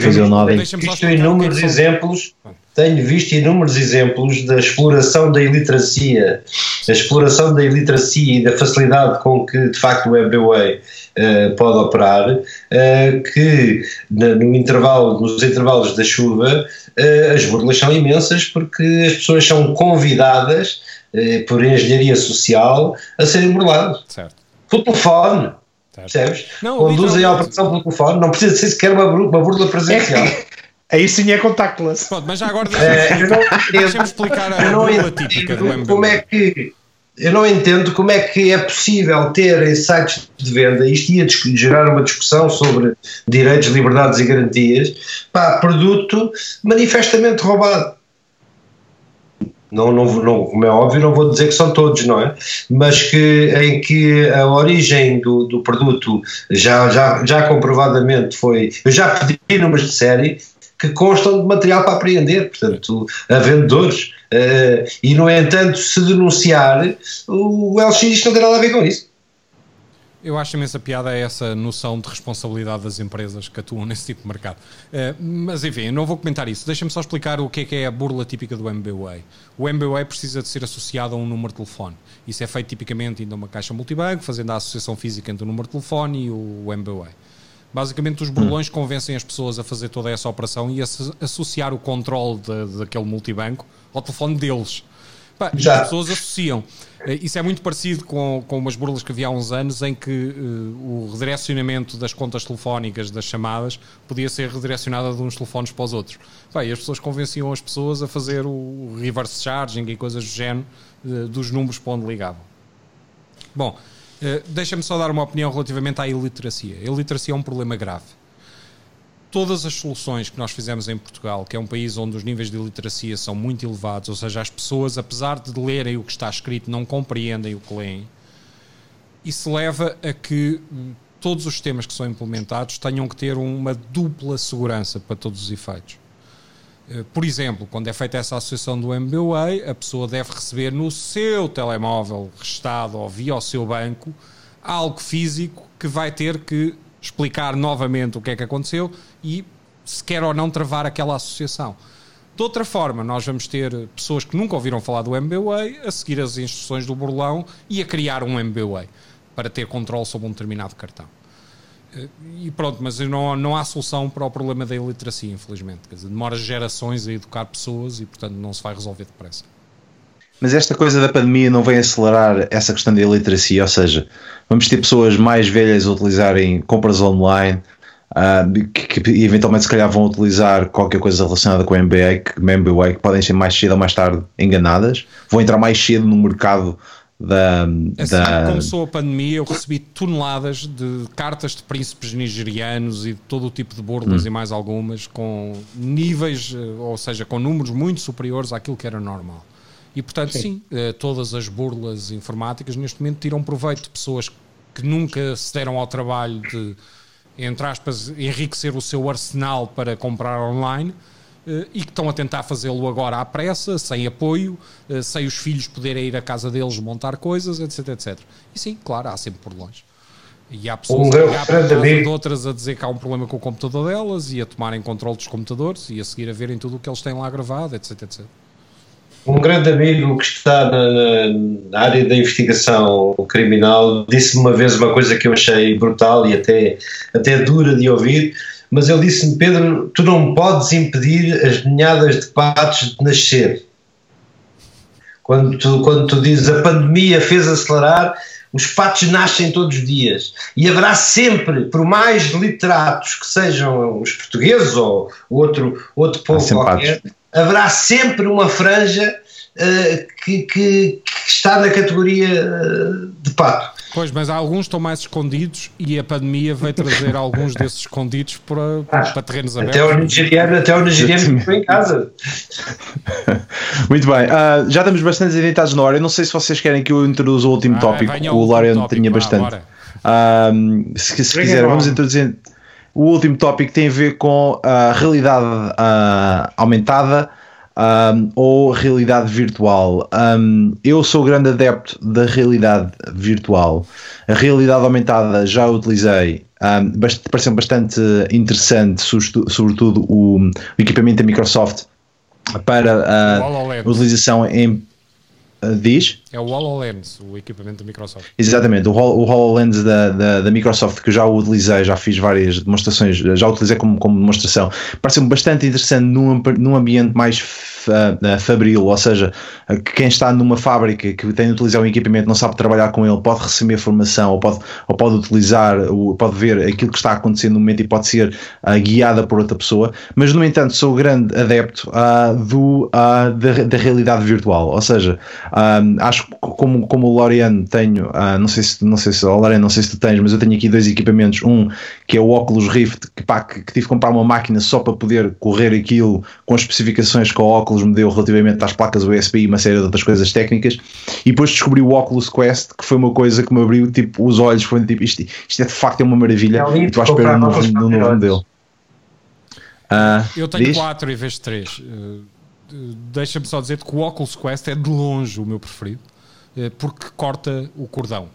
S1: fazer o nó.
S2: Visto inúmeros exemplos, tenho visto inúmeros exemplos da exploração da iliteracia, a exploração da iliteracia e da facilidade com que de facto o MBWay uh, pode operar, uh, que no intervalo, nos intervalos da chuva uh, as burlas são imensas porque as pessoas são convidadas por engenharia social a serem burladas. Certo. Pelo telefone. Percebes? Não, Conduzem a operação pelo telefone, não precisa ser sequer uma, uma burla presencial.
S3: Aí sim é contactless.
S4: Pronto, mas já agora deixa-me explicar a burla típica do MBWay.
S2: Como é que eu não entendo como é que é possível ter em sites de venda, isto ia gerar uma discussão sobre direitos, liberdades e garantias, para produto manifestamente roubado. Não, não, não, como é óbvio, não vou dizer que são todos, não é? Mas que, em que a origem do, do produto já, já, já comprovadamente foi. Eu já pedi números de série que constam de material para apreender, portanto, a vendedores. Uh, e, no entanto, se denunciar, o LX não tem nada a ver com isso.
S4: Eu acho imensa piada essa noção de responsabilidade das empresas que atuam nesse tipo de mercado. Uh, mas enfim, não vou comentar isso. Deixa-me só explicar o que é, que é a burla típica do MBWay. O MBWay precisa de ser associado a um número de telefone. Isso é feito tipicamente a uma caixa multibanco, fazendo a associação física entre o número de telefone e o MBWay. Basicamente, os burlões convencem as pessoas a fazer toda essa operação e a associar o controle daquele multibanco ao telefone deles. Pá, e as pessoas associam. Eh, isso é muito parecido com, com umas burlas que havia há uns anos em que uh, o redirecionamento das contas telefónicas das chamadas podia ser redirecionado de uns telefones para os outros. Pá, e as pessoas convenciam as pessoas a fazer o reverse charging e coisas do género dos números para onde ligavam. Bom, deixa-me só dar uma opinião relativamente à iliteracia. A iliteracia é um problema grave todas as soluções que nós fizemos em Portugal, que é um país onde os níveis de literacia são muito elevados, ou seja, as pessoas, apesar de lerem o que está escrito, não compreendem o que leem, isso leva a que hum, todos os sistemas que são implementados tenham que ter uma dupla segurança para todos os efeitos. Eh, por exemplo, quando é feita essa associação do MBWay, a pessoa deve receber no seu telemóvel restado ou via o seu banco algo físico que vai ter que explicar novamente o que é que aconteceu e se quer ou não travar aquela associação. De outra forma, nós vamos ter pessoas que nunca ouviram falar do MBWay a seguir as instruções do burlão e a criar um MBWay para ter controle sobre um determinado cartão. Eh, e pronto, mas não, não há solução para o problema da iliteracia, infelizmente. Quer dizer, demora gerações a educar pessoas e, portanto, não se vai resolver depressa.
S1: Mas esta coisa da pandemia não vem acelerar essa questão da iliteracia, ou seja, vamos ter pessoas mais velhas a utilizarem compras online, uh, que, que, eventualmente se calhar vão utilizar qualquer coisa relacionada com o MBA, que, MBA, que podem ser mais cedo ou mais tarde enganadas, vão entrar mais cedo no mercado da,
S4: assim da... que começou a pandemia, eu recebi toneladas de cartas de príncipes nigerianos e de todo o tipo de burlas hum. e mais algumas com níveis, eh, ou seja, com números muito superiores àquilo que era normal. E portanto, sim, sim eh, todas as burlas informáticas neste momento tiram proveito de pessoas que nunca se deram ao trabalho de, entre aspas, enriquecer o seu arsenal para comprar online e que estão a tentar fazê-lo agora à pressa, sem apoio, eh, sem os filhos poderem ir à casa deles montar coisas, etc, etc. E sim, claro, há sempre por longe. E há pessoas um a ligar de outras a dizer que há um problema com o computador delas e a tomarem controle dos computadores e a seguir a verem tudo o que eles têm lá gravado, etc, etc
S2: um grande amigo que está na, na, área da investigação criminal disse-me uma vez uma coisa que eu achei brutal e até, até dura de ouvir, mas ele disse-me, Pedro, tu não podes impedir as ninhadas de patos de nascer. Quando tu, quando tu dizes a pandemia fez acelerar, os patos nascem todos os dias e haverá sempre, por mais literatos que sejam os portugueses ou outro, outro povo qualquer, patos haverá sempre uma franja uh, que, que, que, está na categoria uh, de pato.
S4: Pois, mas alguns estão mais escondidos e a pandemia vai trazer alguns desses escondidos para, ah, para terrenos abertos.
S2: Até o nigeriano, até o nigeriano que em casa.
S1: Muito bem, uh, já estamos bastante editados na hora. Eu não sei se vocês querem que eu introduza o último ah, tópico, o Larian tinha bastante. Uh, se, se quiser, vamos introduzir. O último tópico tem a ver com a realidade uh, aumentada um, ou realidade virtual. Um, eu sou grande adepto da realidade virtual. A realidade aumentada já utilizei, um, pareceu bastante interessante, sobretudo o, o equipamento da Microsoft para a utilização em Uh, diz?
S4: É o HoloLens, o equipamento da Microsoft.
S1: Exatamente, o, o HoloLens da, da, da, Microsoft que já o utilizei, já fiz várias demonstrações, já utilizei como, como demonstração. Parece-me bastante interessante num, num ambiente mais uh, fabril, ou seja, quem está numa fábrica que tem de utilizar um equipamento não sabe trabalhar com ele, pode receber formação ou pode, ou pode utilizar, pode ver aquilo que está acontecendo no momento e pode ser uh, guiada por outra pessoa, mas no entanto sou grande adepto uh, do, uh, da, da, realidade virtual, ou seja, acho que como, como o Lorian tenho, não sei se não sei se Lorian, não sei se tu tens, mas eu tenho aqui dois equipamentos, um que é o Oculus Rift, que, pá, que, que tive que comprar uma máquina só para poder correr aquilo com as especificações que o Oculus me deu relativamente às placas USB e uma série de outras coisas técnicas, e depois descobri o Oculus Quest, que foi uma coisa que me abriu tipo, os olhos, foi tipo, isto, isto é de facto é uma maravilha, é e tu à espera no novo, no novo modelo.
S4: Uh, eu tenho diz? quatro em vez de três. Uh, Deixa-me só dizer que o Oculus Quest é de longe o meu preferido, porque corta o cordão.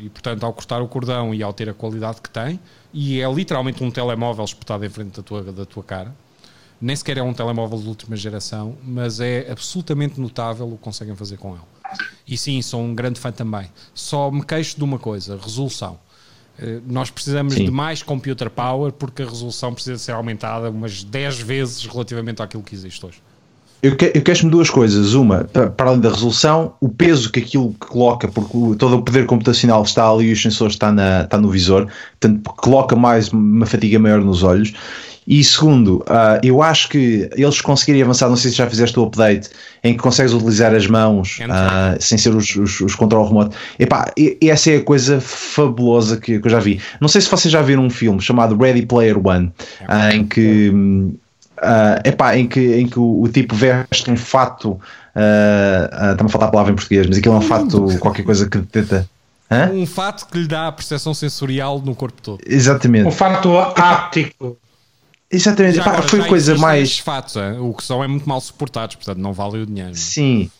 S4: e portanto, ao cortar o cordão e ao ter a qualidade que tem, e é literalmente um telemóvel espetado em frente da tua, da tua cara, nem sequer é um telemóvel de última geração, mas é absolutamente notável o que conseguem fazer com ele. E sim, sou um grande fã também. Só me queixo de uma coisa: resolução. Uh, nós precisamos sim. de mais computer power porque a resolução precisa ser aumentada umas 10 vezes relativamente àquilo que existe hoje.
S1: Eu, que, eu queixo-me duas coisas. Uma, para além da resolução, o peso que aquilo coloca, porque todo o poder computacional está ali e os sensores está, na, está no visor, portanto, coloca mais uma fadiga maior nos olhos E segundo, uh, eu acho que eles conseguirem avançar, não sei se já fizeste o update, em que consegues utilizar as mãos uh, sem ser os, os, os controle remoto. Epá, e, essa é a coisa fabulosa que, que, eu já vi. Não sei se vocês já viram um filme chamado Ready Player One, uh, em que. Uh, epá, em que, em que o, o tipo veste um fato, uh, uh, está-me a faltar a palavra em português, mas aquilo é um fato, qualquer coisa que tenta.
S4: Hã? Um fato que lhe dá a percepção sensorial no corpo todo.
S1: Exatamente.
S3: Um fato áptico.
S1: Exatamente, já, agora, foi coisa mais.
S4: Fatos, o que são é muito mal suportados, portanto não vale o dinheiro.
S1: Sim,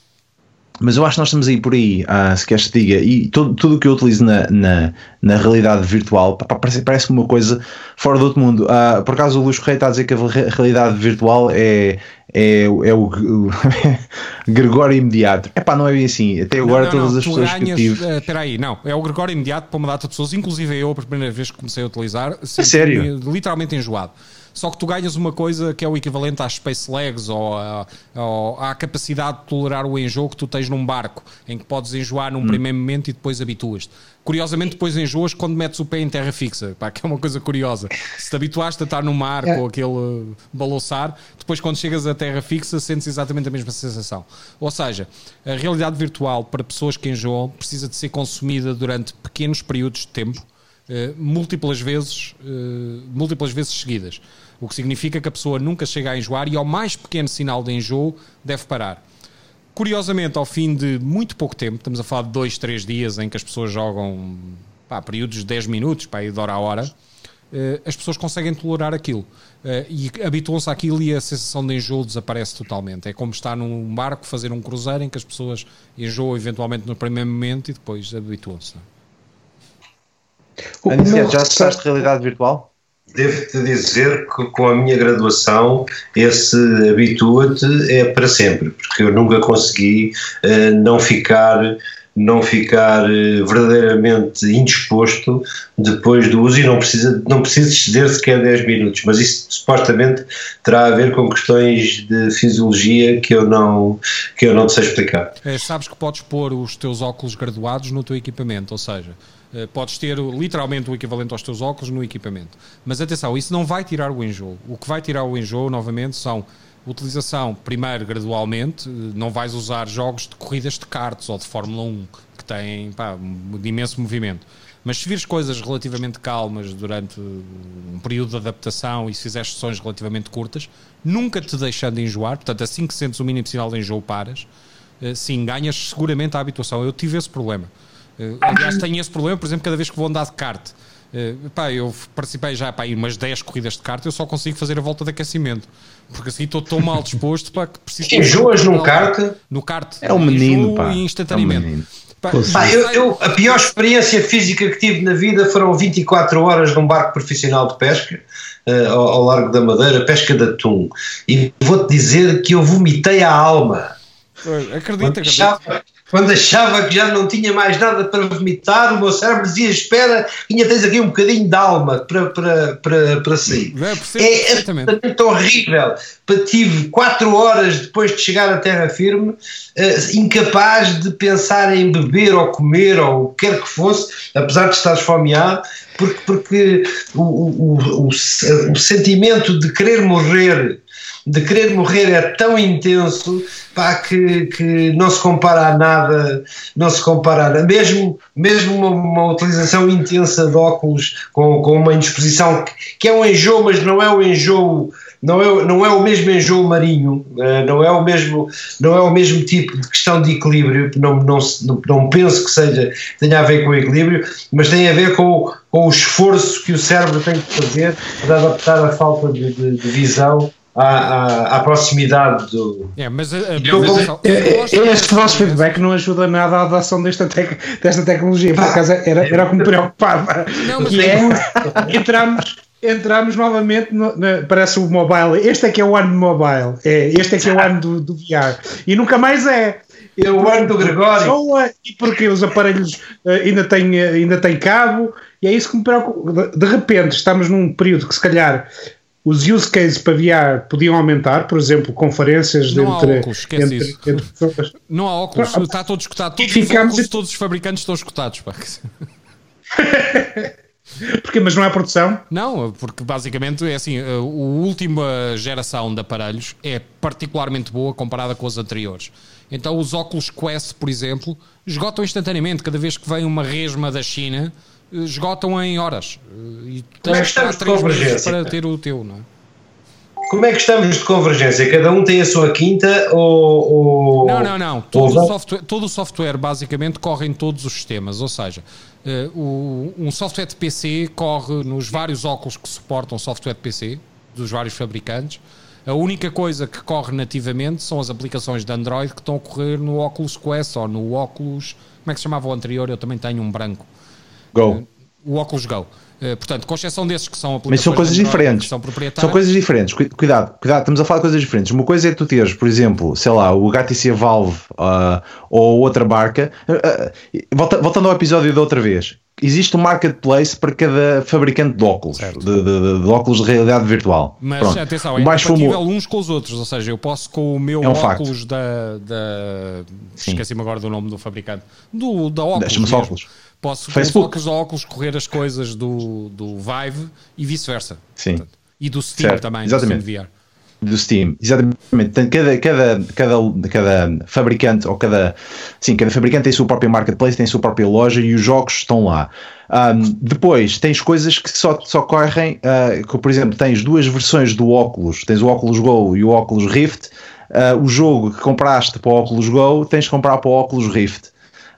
S1: mas eu acho que nós estamos aí por aí, ah, se queres te diga, e todo, tudo o que eu utilizo na, na, na realidade virtual pá, parece, parece uma coisa fora do outro mundo. Ah, por acaso o Luís Correia está a dizer que a realidade virtual é, é, é o, Gregório imediato. É pá, não é bem assim. Até agora não, não, todas não, as pessoas ganhas, que tive.
S4: Eh, espera uh, aí, não, é o Gregório imediato para uma data de pessoas, inclusive eu, a primeira vez que comecei a utilizar,
S1: sério?
S4: literalmente enjoado só que tu ganhas uma coisa que é o equivalente às Space Legs ou, a, ou à capacidade de tolerar o enjoo que tu tens num barco, em que podes enjoar num hum. primeiro momento e depois habituas-te. Curiosamente, depois enjoas quando metes o pé em terra fixa, pá, que é uma coisa curiosa. Se te habituaste a estar no mar é. com aquele balouçar, depois quando chegas a terra fixa sentes exatamente a mesma sensação. Ou seja, a realidade virtual para pessoas que enjoam precisa de ser consumida durante pequenos períodos de tempo Uh, múltiplas vezes, uh, múltiplas vezes seguidas. O que significa que a pessoa nunca chega a enjoar e ao mais pequeno sinal de enjoo deve parar. Curiosamente, ao fim de muito pouco tempo, estamos a falar de dois, três dias em que as pessoas jogam pá, períodos de 10 minutos, ir de hora a hora, uh, as pessoas conseguem tolerar aquilo. E habituam-se àquilo e a sensação de enjoo desaparece totalmente. É como estar num barco, fazer um cruzeiro em que as pessoas enjoam eventualmente no primeiro momento e depois habituam-se.
S1: É? Já testaste realidade virtual?
S2: Devo-te dizer que com a minha graduação esse habitua-te é para sempre, porque eu nunca consegui uh, não ficar não ficar uh, verdadeiramente indisposto depois do uso e não precisa, não precisa exceder sequer 10 minutos, mas isso supostamente terá a ver com questões de fisiologia que eu não, que eu não sei explicar.
S4: É, sabes que podes pôr os teus óculos graduados no teu equipamento, ou seja, podes ter literalmente o equivalente aos teus óculos no equipamento. Mas atenção, isso não vai tirar o enjoo. O que vai tirar o enjoo, novamente, são utilização, primeiro, gradualmente. Uh, não vais usar jogos de corridas de karts ou de Fórmula 1, que têm pá, um imenso movimento. Mas se vires coisas relativamente calmas durante um período de adaptação e se fizeres sessões relativamente curtas, nunca te deixando de enjoar, portanto, assim que sentes o mínimo sinal de enjoo, paras, uh, sim, ganhas seguramente a habituação. Eu tive esse problema. Uh, aliás, tenho esse problema, por exemplo, cada vez que vou andar de kart. Uh, pá, eu participei já para ir umas 10 corridas de kart, eu só consigo fazer a volta de aquecimento. Porque assim estou tão mal disposto para que
S2: preciso. Enjoas num kart?
S4: No kart.
S1: É um menino, pá.
S4: Instantaneamente. É um menino.
S2: Pá, pá, eu, eu, a pior experiência física que tive na vida foram 24 horas num barco profissional de pesca uh, ao, ao, Largo da Madeira, pesca de atum. E vou-te dizer que eu vomitei a alma.
S4: Acredita, acredita
S2: quando achava que já não tinha mais nada para vomitar, o meu cérebro dizia: Espera, ainda tens aqui um bocadinho de alma para, para, para, para sair. É, absolutamente horrível. Tive quatro horas depois de chegar à terra firme, uh, incapaz de pensar em beber ou comer ou o que quer que fosse, apesar de estar esfomeado, porque, porque o, o, o, o sentimento de querer morrer de querer morrer é tão intenso pá, que, que não se compara a nada, não se compara a nada. Mesmo, mesmo uma, uma utilização intensa de óculos com, com uma indisposição que, que é um enjoo, mas não é o enjoo não é, não é o mesmo enjoo marinho, eh, não é o mesmo, não é o mesmo tipo de questão de equilíbrio, não, não, não penso que seja, tenha a ver com o equilíbrio, mas tem a ver com, com o esforço que o cérebro tem que fazer para adaptar a falta de, de, de visão à, à, à, proximidade do.
S4: É, mas, a, a,
S3: mas este vosso feedback não ajuda nada à adoção desta, tec, desta tecnologia. Por acaso era, era o que me preocupava. Não, que é, entramos, entramos novamente, no, na, parece o mobile. Este é que é o ano do mobile. É, este é que é o ano do, do VR. E nunca mais é.
S2: É o ano do Gregório.
S3: E porque os aparelhos uh, ainda, têm, uh, ainda têm cabo. E é isso que me preocupa. De, de repente, estamos num período que se calhar os use cases para VR podiam aumentar, por exemplo, conferências
S4: não
S3: entre,
S4: há óculos, entre, entre, pessoas. Não há óculos, está todo escutado. Todos, os óculos, todos os fabricantes estão escutados.
S3: Porque, mas não é produção?
S4: Não, porque basicamente é assim, a última geração de aparelhos é particularmente boa comparada com as anteriores. Então os óculos Quest, por exemplo, esgotam instantaneamente. Cada vez que vem uma resma da China, esgotam em horas.
S2: E tens é que estar três meses
S4: para ter o teu, não é?
S2: Como é que estamos de convergência? Cada um tem a sua quinta ou. ou
S4: não, não, não. Todo, ou... o software, todo o software basicamente corre em todos os sistemas. Ou seja, uh, o, um software de PC corre nos vários óculos que suportam software de PC, dos vários fabricantes. A única coisa que corre nativamente são as aplicações de Android que estão a correr no Oculus Quest ou no Oculus. Como é que se chamava o anterior? Eu também tenho um branco.
S1: Go. Uh,
S4: o Oculus Go. Uh, portanto, com exceção desses que são
S1: Mas são coisas diferentes. São, são, coisas diferentes. Cuidado, cuidado, estamos a falar de coisas diferentes. Uma coisa é tu teres, por exemplo, sei lá, o HTC Valve uh, ou outra marca. Uh, volta, voltando ao episódio da outra vez, existe um marketplace para cada fabricante de óculos, de, de, de, óculos de realidade virtual.
S4: Mas Pronto. atenção, é mais compatível fumo... uns com os outros, ou seja, eu posso com o meu é um óculos facto. da, da... esqueci-me agora do nome do fabricante, do, da óculos, óculos. Posso Facebook. com óculos correr as coisas do, do Vive e vice-versa.
S1: Sim. Portanto,
S4: e do Steam certo. também,
S1: Exatamente. do Steam VR. Do Steam, exatamente. Cada, cada, cada, cada fabricante, ou cada. Sim, cada fabricante tem a sua própria marketplace, tem a sua própria loja e os jogos estão lá. Um, depois tens coisas que só, só correm, uh, que, por exemplo, tens duas versões do óculos, tens o óculos Go e o óculos Rift. Uh, o jogo que compraste para o óculos Go tens de comprar para o óculos Rift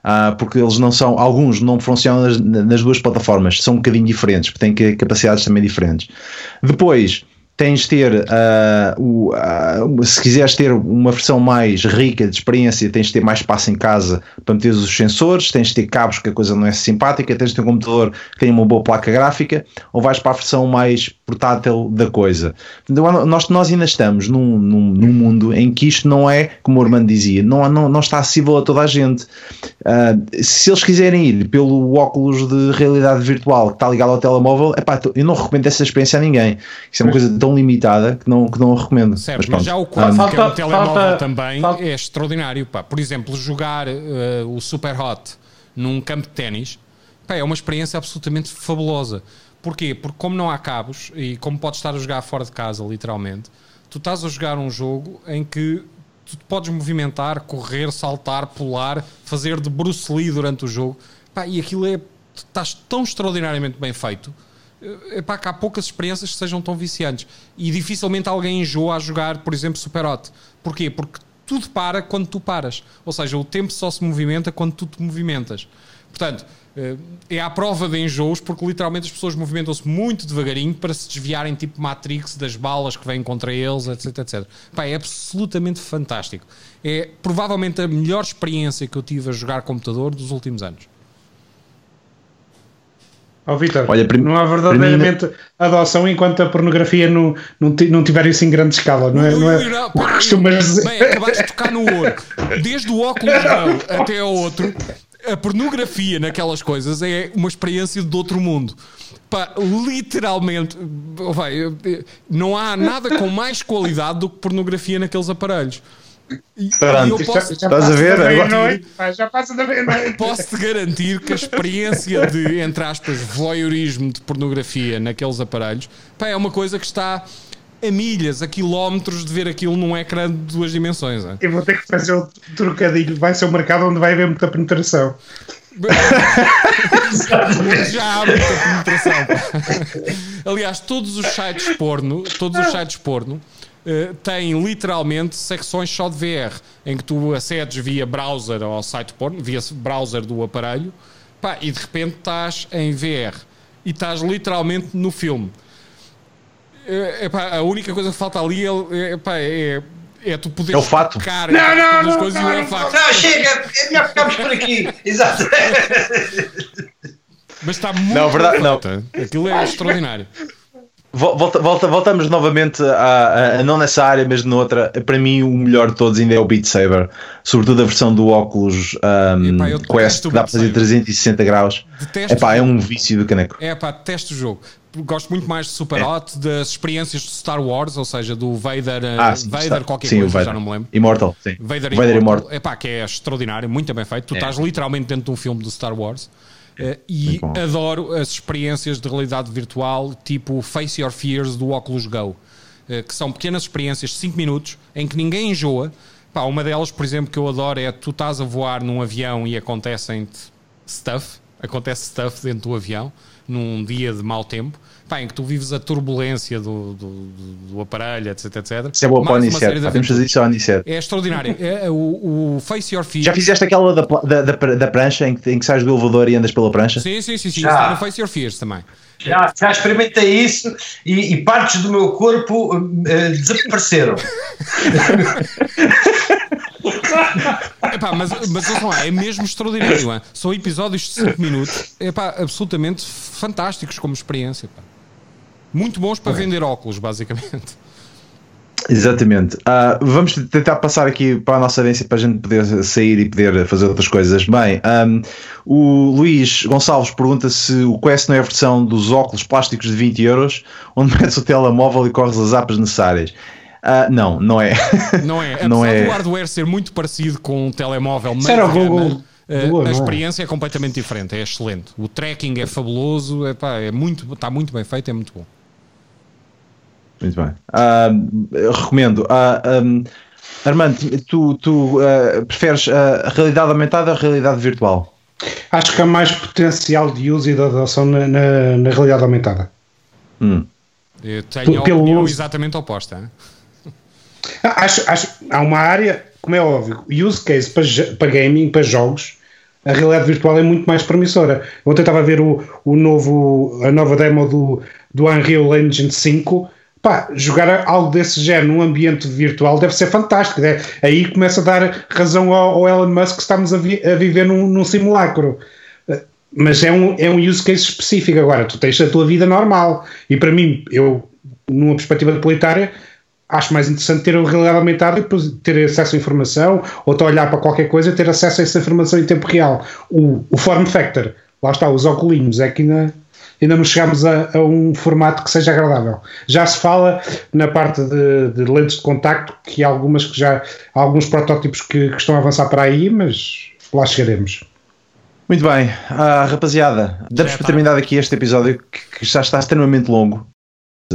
S1: uh, porque eles não são, alguns não funcionam nas, nas, duas plataformas, são um bocadinho diferentes, porque têm capacidades também diferentes. Depois, tens de ter, uh, o, uh, se quiseres ter uma versão mais rica de experiência, tens de ter mais espaço em casa para meter os sensores, tens de ter cabos que a coisa não é simpática, tens de ter um computador que tenha uma boa placa gráfica, ou vais para a versão mais portátil da coisa. Então, nós, nós ainda estamos num, num, num, mundo em que isto não é, como o Armando dizia, não, não, não está acessível a toda a gente. Uh, se eles quiserem ir pelo óculos de realidade virtual que está ligado ao telemóvel, epá, eu não recomendo essa experiência a ninguém. Isso é uma coisa tão limitada que não, que não recomendo.
S4: Certo, mas, mas já o Quad, um, que é um telemóvel falta, também, falta. é extraordinário. Pá. Por exemplo, jogar uh, o Super Hot num campo de ténis é uma experiência absolutamente fabulosa. Porquê? Porque como não há cabos e como podes estar a jogar fora de casa, literalmente, tu estás a jogar um jogo em que tu podes movimentar, correr, saltar, pular, fazer de Bruce Lee durante o jogo. Pá, e aquilo é. Estás tão extraordinariamente bem feito epá, que há poucas experiências que sejam tão viciantes. E dificilmente alguém enjoa a jogar, por exemplo, Super Hot. Porquê? Porque tudo para quando tu paras. Ou seja, o tempo só se movimenta quando tu te movimentas. Portanto, eh, é à prova de enjoos, porque literalmente as pessoas movimentam-se muito devagarinho para se desviarem, tipo Matrix, das balas que vêm contra eles, etc, etc. Pá, é absolutamente fantástico. É provavelmente a melhor experiência que eu tive a jogar computador dos últimos anos.
S3: Ó oh, Vitor, não há verdadeiramente adoção enquanto a pornografia não, não, não tiver isso em grande escala, não é? Não é
S4: não, costumas dizer. Bem, acabaste de tocar no ouro. Desde o óculos até ao outro, a pornografia naquelas coisas é uma experiência de outro mundo. Pá, literalmente, vai, não há nada com mais qualidade do que pornografia naqueles aparelhos.
S1: Posso, já, estás a ver?
S3: Já passa da meia-noite.
S4: Posso-te garantir que a experiência de, entre aspas, voyeurismo de pornografia naqueles aparelhos pá, é uma coisa que está a milhas, a quilómetros de ver aquilo num ecrã de duas dimensões. É?
S3: Eu vou ter que fazer o trocadilho. Vai ser o mercado onde vai haver muita penetração.
S4: Já há muita penetração. Aliás, todos os sites porno, todos os sites porno uh, têm literalmente secções só de VR, em que tu acedes via browser ao site porno, via browser do aparelho, pá, e de repente estás em VR e estás literalmente no filme. Uh, epá, a única coisa que falta ali é, epá, é é tu poderes
S1: é o fato.
S4: tocar
S3: não, não, não,
S4: coisas
S3: não,
S4: e
S3: é
S4: facto.
S2: Não, chega, é melhor ficarmos por aqui. Exato.
S4: Mas está muito.
S1: Não, verdade, não.
S4: Aquilo é extraordinário.
S1: Volta, volta, voltamos novamente a, a, não nessa área, mas noutra. Para mim, o melhor de todos ainda é o Beat Saber, sobretudo a versão do óculos um, Epá, Quest que dá para fazer 360 graus. Epá, é um vício do caneco.
S4: É pá, detesto o jogo. Gosto muito mais de Super é. Hot, das experiências de Star Wars, ou seja, do Vader, eh,
S1: ah, sim,
S4: Vader
S1: está.
S4: qualquer
S1: sim,
S4: coisa, já não me lembro.
S1: Immortal, sim.
S4: Vader, Vader Immortal. Immortal. Epá, que é extraordinário, muito bem feito. Tu é. estás literalmente dentro de um filme do Star Wars. Uh, e adoro as experiências de realidade virtual, tipo Face Your Fears do Oculus Go, uh, que são pequenas experiências de 5 minutos em que ninguém enjoa. Pá, uma delas, por exemplo, que eu adoro é tu estás a voar num avião e acontecem-te stuff, acontece stuff dentro do avião, num dia de mau tempo pá, em que tu vives a turbulência do, do, do aparelho, etc, etc.
S1: Isso é boa para o Aniceto, podemos fazer isso ao Aniceto.
S4: É extraordinário. É, é, o, o Face Your Fears.
S1: Já fizeste aquela da, da, da, da prancha em que, em que sais do elevador e andas pela prancha?
S4: Sim, sim, sim, sim. Já. está no Face Your Fears também.
S2: Já, já experimentei isso e, e partes do meu corpo uh, desapareceram.
S4: Epá, mas, mas lá, é mesmo extraordinário. Hein? São episódios de 5 minutos epá, absolutamente fantásticos como experiência. Epá. Muito bons para vender óculos, basicamente.
S1: Exatamente. Uh, vamos tentar passar aqui para a nossa audiência para a gente poder sair e poder fazer outras coisas. Bem, um, o Luís Gonçalves pergunta se o Quest não é a versão dos óculos plásticos de 20 euros, onde metes o telemóvel e corres as apps necessárias. Uh, não, não é.
S4: Não é. Apesar não é. do hardware ser muito parecido com um telemóvel, mas
S3: Era o Google.
S4: Uh, a é? experiência é? é completamente diferente, é excelente. O tracking é fabuloso, epá, é muito, está muito bem feito, é muito bom.
S1: Muito bem. Uh, recomendo. Uh, um, Armando, tu, tu uh, preferes a realidade aumentada ou a realidade virtual?
S3: Acho que há mais potencial de uso e de adoção na, na, na realidade aumentada.
S4: Hum. Eu tenho a opinião uso. exatamente oposta.
S3: Acho, acho, há uma área, como é óbvio, use case para, para gaming, para jogos, a realidade virtual é muito mais promissora. Ontem estava a ver o, o novo, a nova demo do, do Unreal Engine 5 pá, jogar algo desse género num ambiente virtual deve ser fantástico. Né? Aí começa a dar razão ao, ao Elon Musk que estamos a, vi, a viver num, num, simulacro. Eh, mas é um, é um use case específico. Agora, tu tens a tua vida normal. E para mim, eu, numa perspectiva utilitária, acho mais interessante ter a realidade aumentada e ter acesso à informação, ou estar a olhar para qualquer coisa e ter acesso a essa informação em tempo real. O, o form factor, lá está, os óculos, é que ainda ainda não chegámos a, a, um formato que seja agradável. Já se fala na parte de, de lentes de contacto, que há algumas que já há alguns protótipos que, que estão a avançar para aí, mas lá chegaremos.
S1: Muito bem, ah, rapaziada, damos para terminar aqui este episódio que, que já está extremamente longo.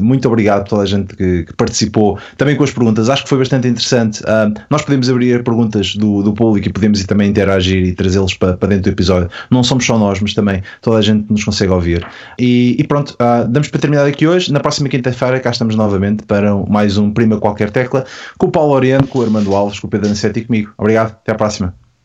S1: Muito obrigado a toda a gente que, que, participou, também com as perguntas. Acho que foi bastante interessante. Uh, nós podemos abrir perguntas do, do público e podemos também interagir e trazê-los para, para dentro do episódio. Não somos só nós, mas também toda a gente nos consegue ouvir. E, e pronto, uh, damos para terminar aqui hoje. Na próxima quinta-feira cá estamos novamente para mais um Prima Qualquer Tecla com o Paulo Oriente, com o Armando Alves, com o Pedro Aniceto e comigo. Obrigado, até à próxima.